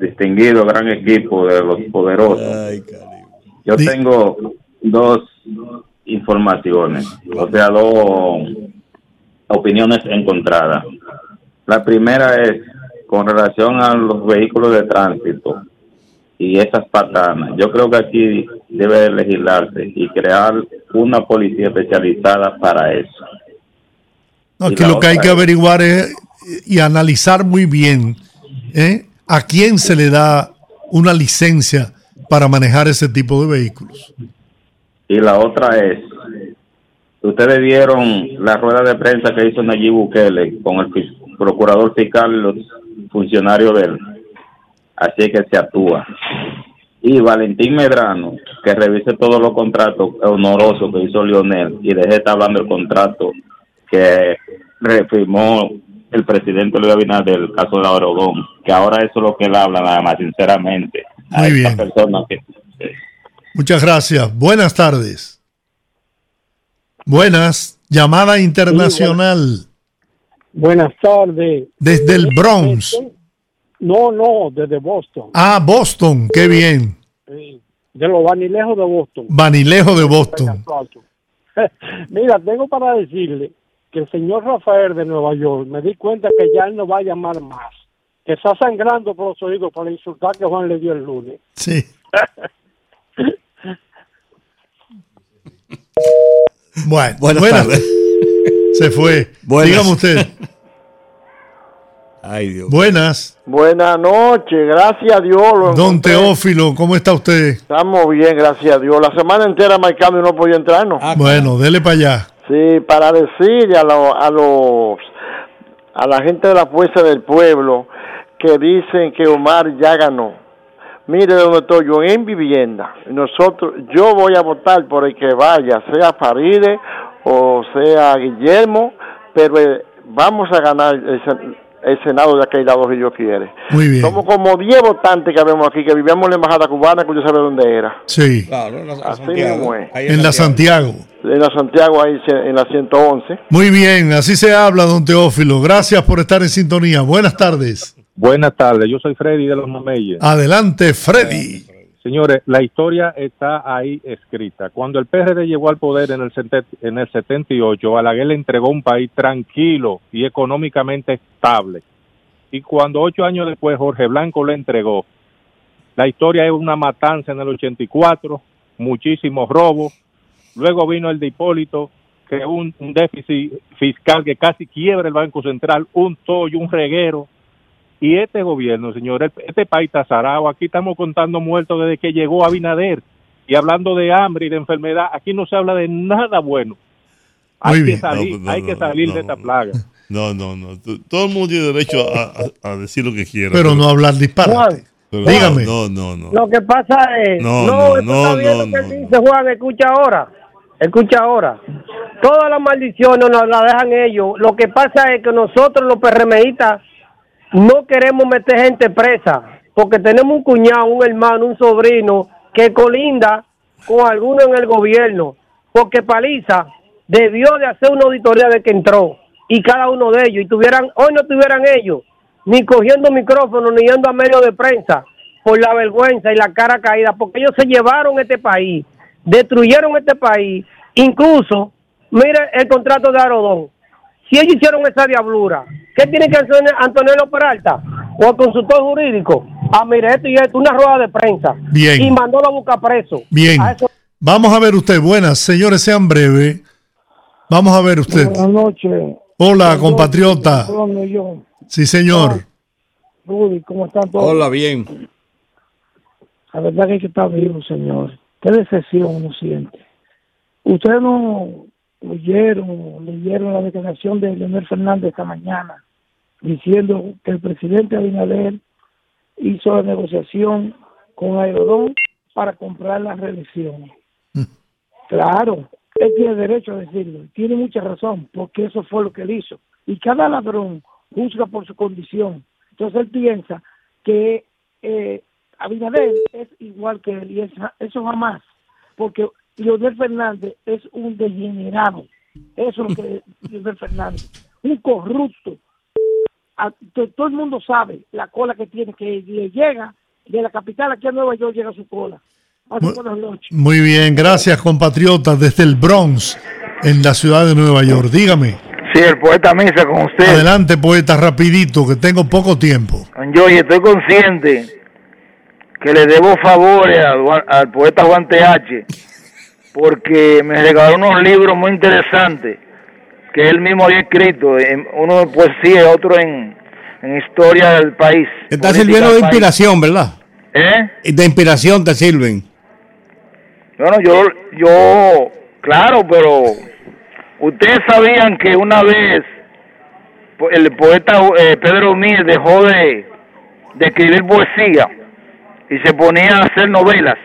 distinguido gran equipo de los poderosos. Yo tengo dos informaciones, o sea, dos opiniones encontradas. La primera es con relación a los vehículos de tránsito y esas patanas. Yo creo que aquí debe legislarse y crear una policía especializada para eso. aquí lo que hay que averiguar es y analizar muy bien ¿eh? ¿A quién se le da una licencia para manejar ese tipo de vehículos? Y la otra es, ustedes vieron la rueda de prensa que hizo Nayib Bukele con el procurador fiscal y los funcionarios de él. Así que se actúa. Y Valentín Medrano, que revise todos los contratos honorosos que hizo Lionel y deje de estar hablando del contrato que refirmó el presidente Luis Abinader del caso de Obregón, que ahora eso es lo que él habla nada más, sinceramente. Muy bien. Muchas gracias. Buenas tardes. Buenas. Llamada internacional. buenas. tardes. Desde el Bronx. No, no, desde Boston. Ah, Boston, qué bien. De los vanilejos de Boston. Vanilejos de Boston. Mira, tengo para decirle que el señor Rafael de Nueva York me di cuenta que ya él no va a llamar más, que está sangrando por los oídos por insultar que Juan le dio el lunes. Sí. bueno, buenas, Se fue. Dígame usted. Ay, Dios. Buenas. Buenas noches, gracias a Dios. Don Teófilo, ¿cómo está usted? Estamos bien, gracias a Dios. La semana entera marcando y no podía entrar, ¿no? Ah, bueno, dele para allá. Sí, para decirle a, a los a la gente de la fuerza del pueblo que dicen que Omar ya ganó. Mire donde estoy yo, en vivienda. Nosotros, yo voy a votar por el que vaya, sea Faride o sea Guillermo, pero eh, vamos a ganar Senado de aquel lado si Dios quiere. Muy bien. Somos como 10 votantes que vemos aquí, que vivíamos en la embajada cubana, que yo sabe dónde era. Sí. Claro, en la, Así Santiago. En, la Santiago. En la Santiago, ahí en la 111. Muy bien, así se habla, don Teófilo. Gracias por estar en sintonía. Buenas tardes. Buenas tardes, yo soy Freddy de los Mameyes. Adelante, Freddy. Señores, la historia está ahí escrita. Cuando el PRD llegó al poder en el, en el 78, Balaguer le entregó un país tranquilo y económicamente estable. Y cuando ocho años después Jorge Blanco le entregó, la historia es una matanza en el 84, muchísimos robos. Luego vino el de Hipólito, que un, un déficit fiscal que casi quiebra el Banco Central, un tollo, un reguero, y este gobierno, señores, este país está zarado. Aquí estamos contando muertos desde que llegó Abinader. Y hablando de hambre y de enfermedad, aquí no se habla de nada bueno. Hay que salir, hay que salir de esta plaga. No, no, no. Todo el mundo tiene derecho a, decir lo que quiera. Pero, no hablar disparate. Dígame. No, no, no. Lo que pasa es. No, no, no. no, lo que dice Juan, escucha ahora. Escucha ahora. Todas las maldiciones nos las dejan ellos. Lo que pasa es que nosotros, los PRMistas, no queremos meter gente presa. Porque tenemos un cuñado, un hermano, un sobrino que colinda con alguno en el gobierno. Porque Paliza debió de hacer una auditoría de que entró y cada uno de ellos y tuvieran hoy no tuvieran ellos ni cogiendo micrófono ni yendo a medio de prensa por la vergüenza y la cara caída porque ellos se llevaron este país destruyeron este país incluso mire el contrato de Arodón si ellos hicieron esa diablura ¿qué tiene que hacer Antonio Peralta o el consultor jurídico ah mire esto y esto una rueda de prensa bien y mandó a buscar preso bien vamos a ver usted buenas señores sean breves Vamos a ver usted. Buenas noches. Hola, compatriota. Sí, señor. Rudy, ¿cómo están todos? Hola, bien. La verdad que hay que estar vivo, señor. Qué decepción uno siente. Ustedes no leyeron, leyeron la declaración de Leonel Fernández esta mañana, diciendo que el presidente Abinader hizo la negociación con Aerodón para comprar la reelección. Mm. Claro, él tiene derecho a decirlo, tiene mucha razón, porque eso fue lo que él hizo. Y cada ladrón juzga por su condición. Entonces él piensa que eh, Abinader es igual que él, y eso jamás, porque Leonel Fernández es un degenerado. Eso es lo que es Leonel Fernández, un corrupto. Todo el mundo sabe la cola que tiene, que llega de la capital aquí a Nueva York, llega su cola. Muy, bien, gracias compatriotas desde el Bronx, en la ciudad de Nueva York. Dígame. Sí, el poeta Misa con usted. Adelante, poeta, rapidito, que tengo poco tiempo. Yo estoy consciente que le debo favores al, poeta Juan TH, porque me regaló unos libros muy interesantes que él mismo había escrito, uno en poesía y otro en, historia del país. Está sirviendo de inspiración, ¿verdad? ¿Eh? De inspiración te sirven. Bueno, yo, yo, claro, pero ustedes sabían que una vez el poeta eh, Pedro Mir dejó de, escribir poesía y se ponía a hacer novelas.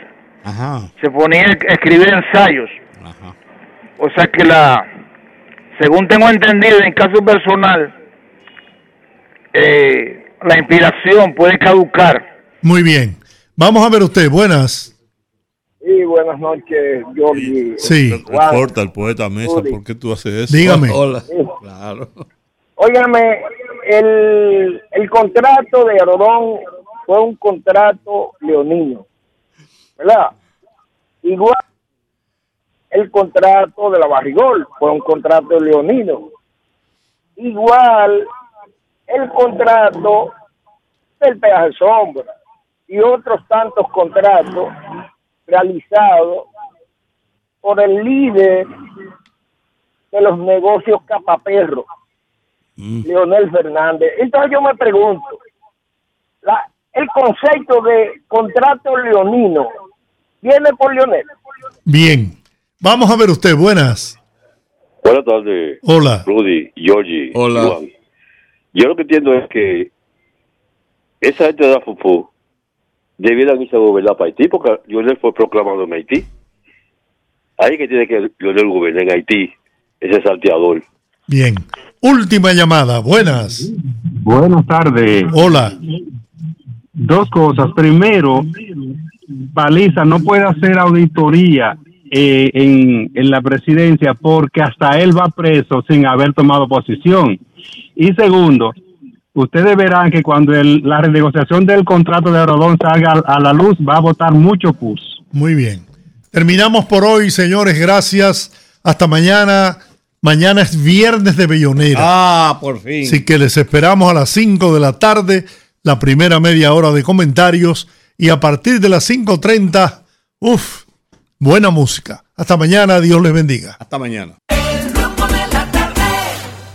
Se ponía a escribir ensayos. O sea que la, según tengo entendido, en caso personal, eh, la inspiración puede caducar. Muy bien. Vamos a ver usted. Buenas. Sí, buenas noches, Jorge. Sí. Reporta el poeta Mesa, ¿por qué tú haces eso? Dígame. Hola. Claro. Óigame, el, el contrato de Arodón fue un contrato leonino, ¿verdad? Igual el contrato de la Barrigol fue un contrato leonino. Igual el contrato del peaje sombra y otros tantos contratos realizado por el líder de los negocios capaperro, mm. Leonel Fernández. Entonces yo me pregunto, la, el concepto de contrato leonino viene por Leonel. Bien, vamos a ver usted, buenas. Buenas tardes. Hola. Rudy, Georgie. Hola. Yo lo que entiendo es que esa gente de la FUFU debieran irse a gobernar para Haití, porque Lionel fue proclamado en Haití. Ahí que tiene que Lionel gobernar en Haití, ese salteador. Bien. Última llamada. Buenas. Buenas tardes. Hola. Dos cosas. Primero, Baliza no puede hacer auditoría eh, en, en la presidencia porque hasta él va preso sin haber tomado posición. Y segundo, ustedes verán que cuando la renegociación del contrato de Rodón salga a, la luz, va a votar mucho PUS. Muy bien. Terminamos por hoy, señores. Gracias. Hasta mañana. Mañana es viernes de Bellonera. Ah, por fin. Así que les esperamos a las 5 de la tarde, la primera media hora de comentarios. Y a partir de las 5.30, uff, buena música. Hasta mañana. Dios les bendiga. Hasta mañana.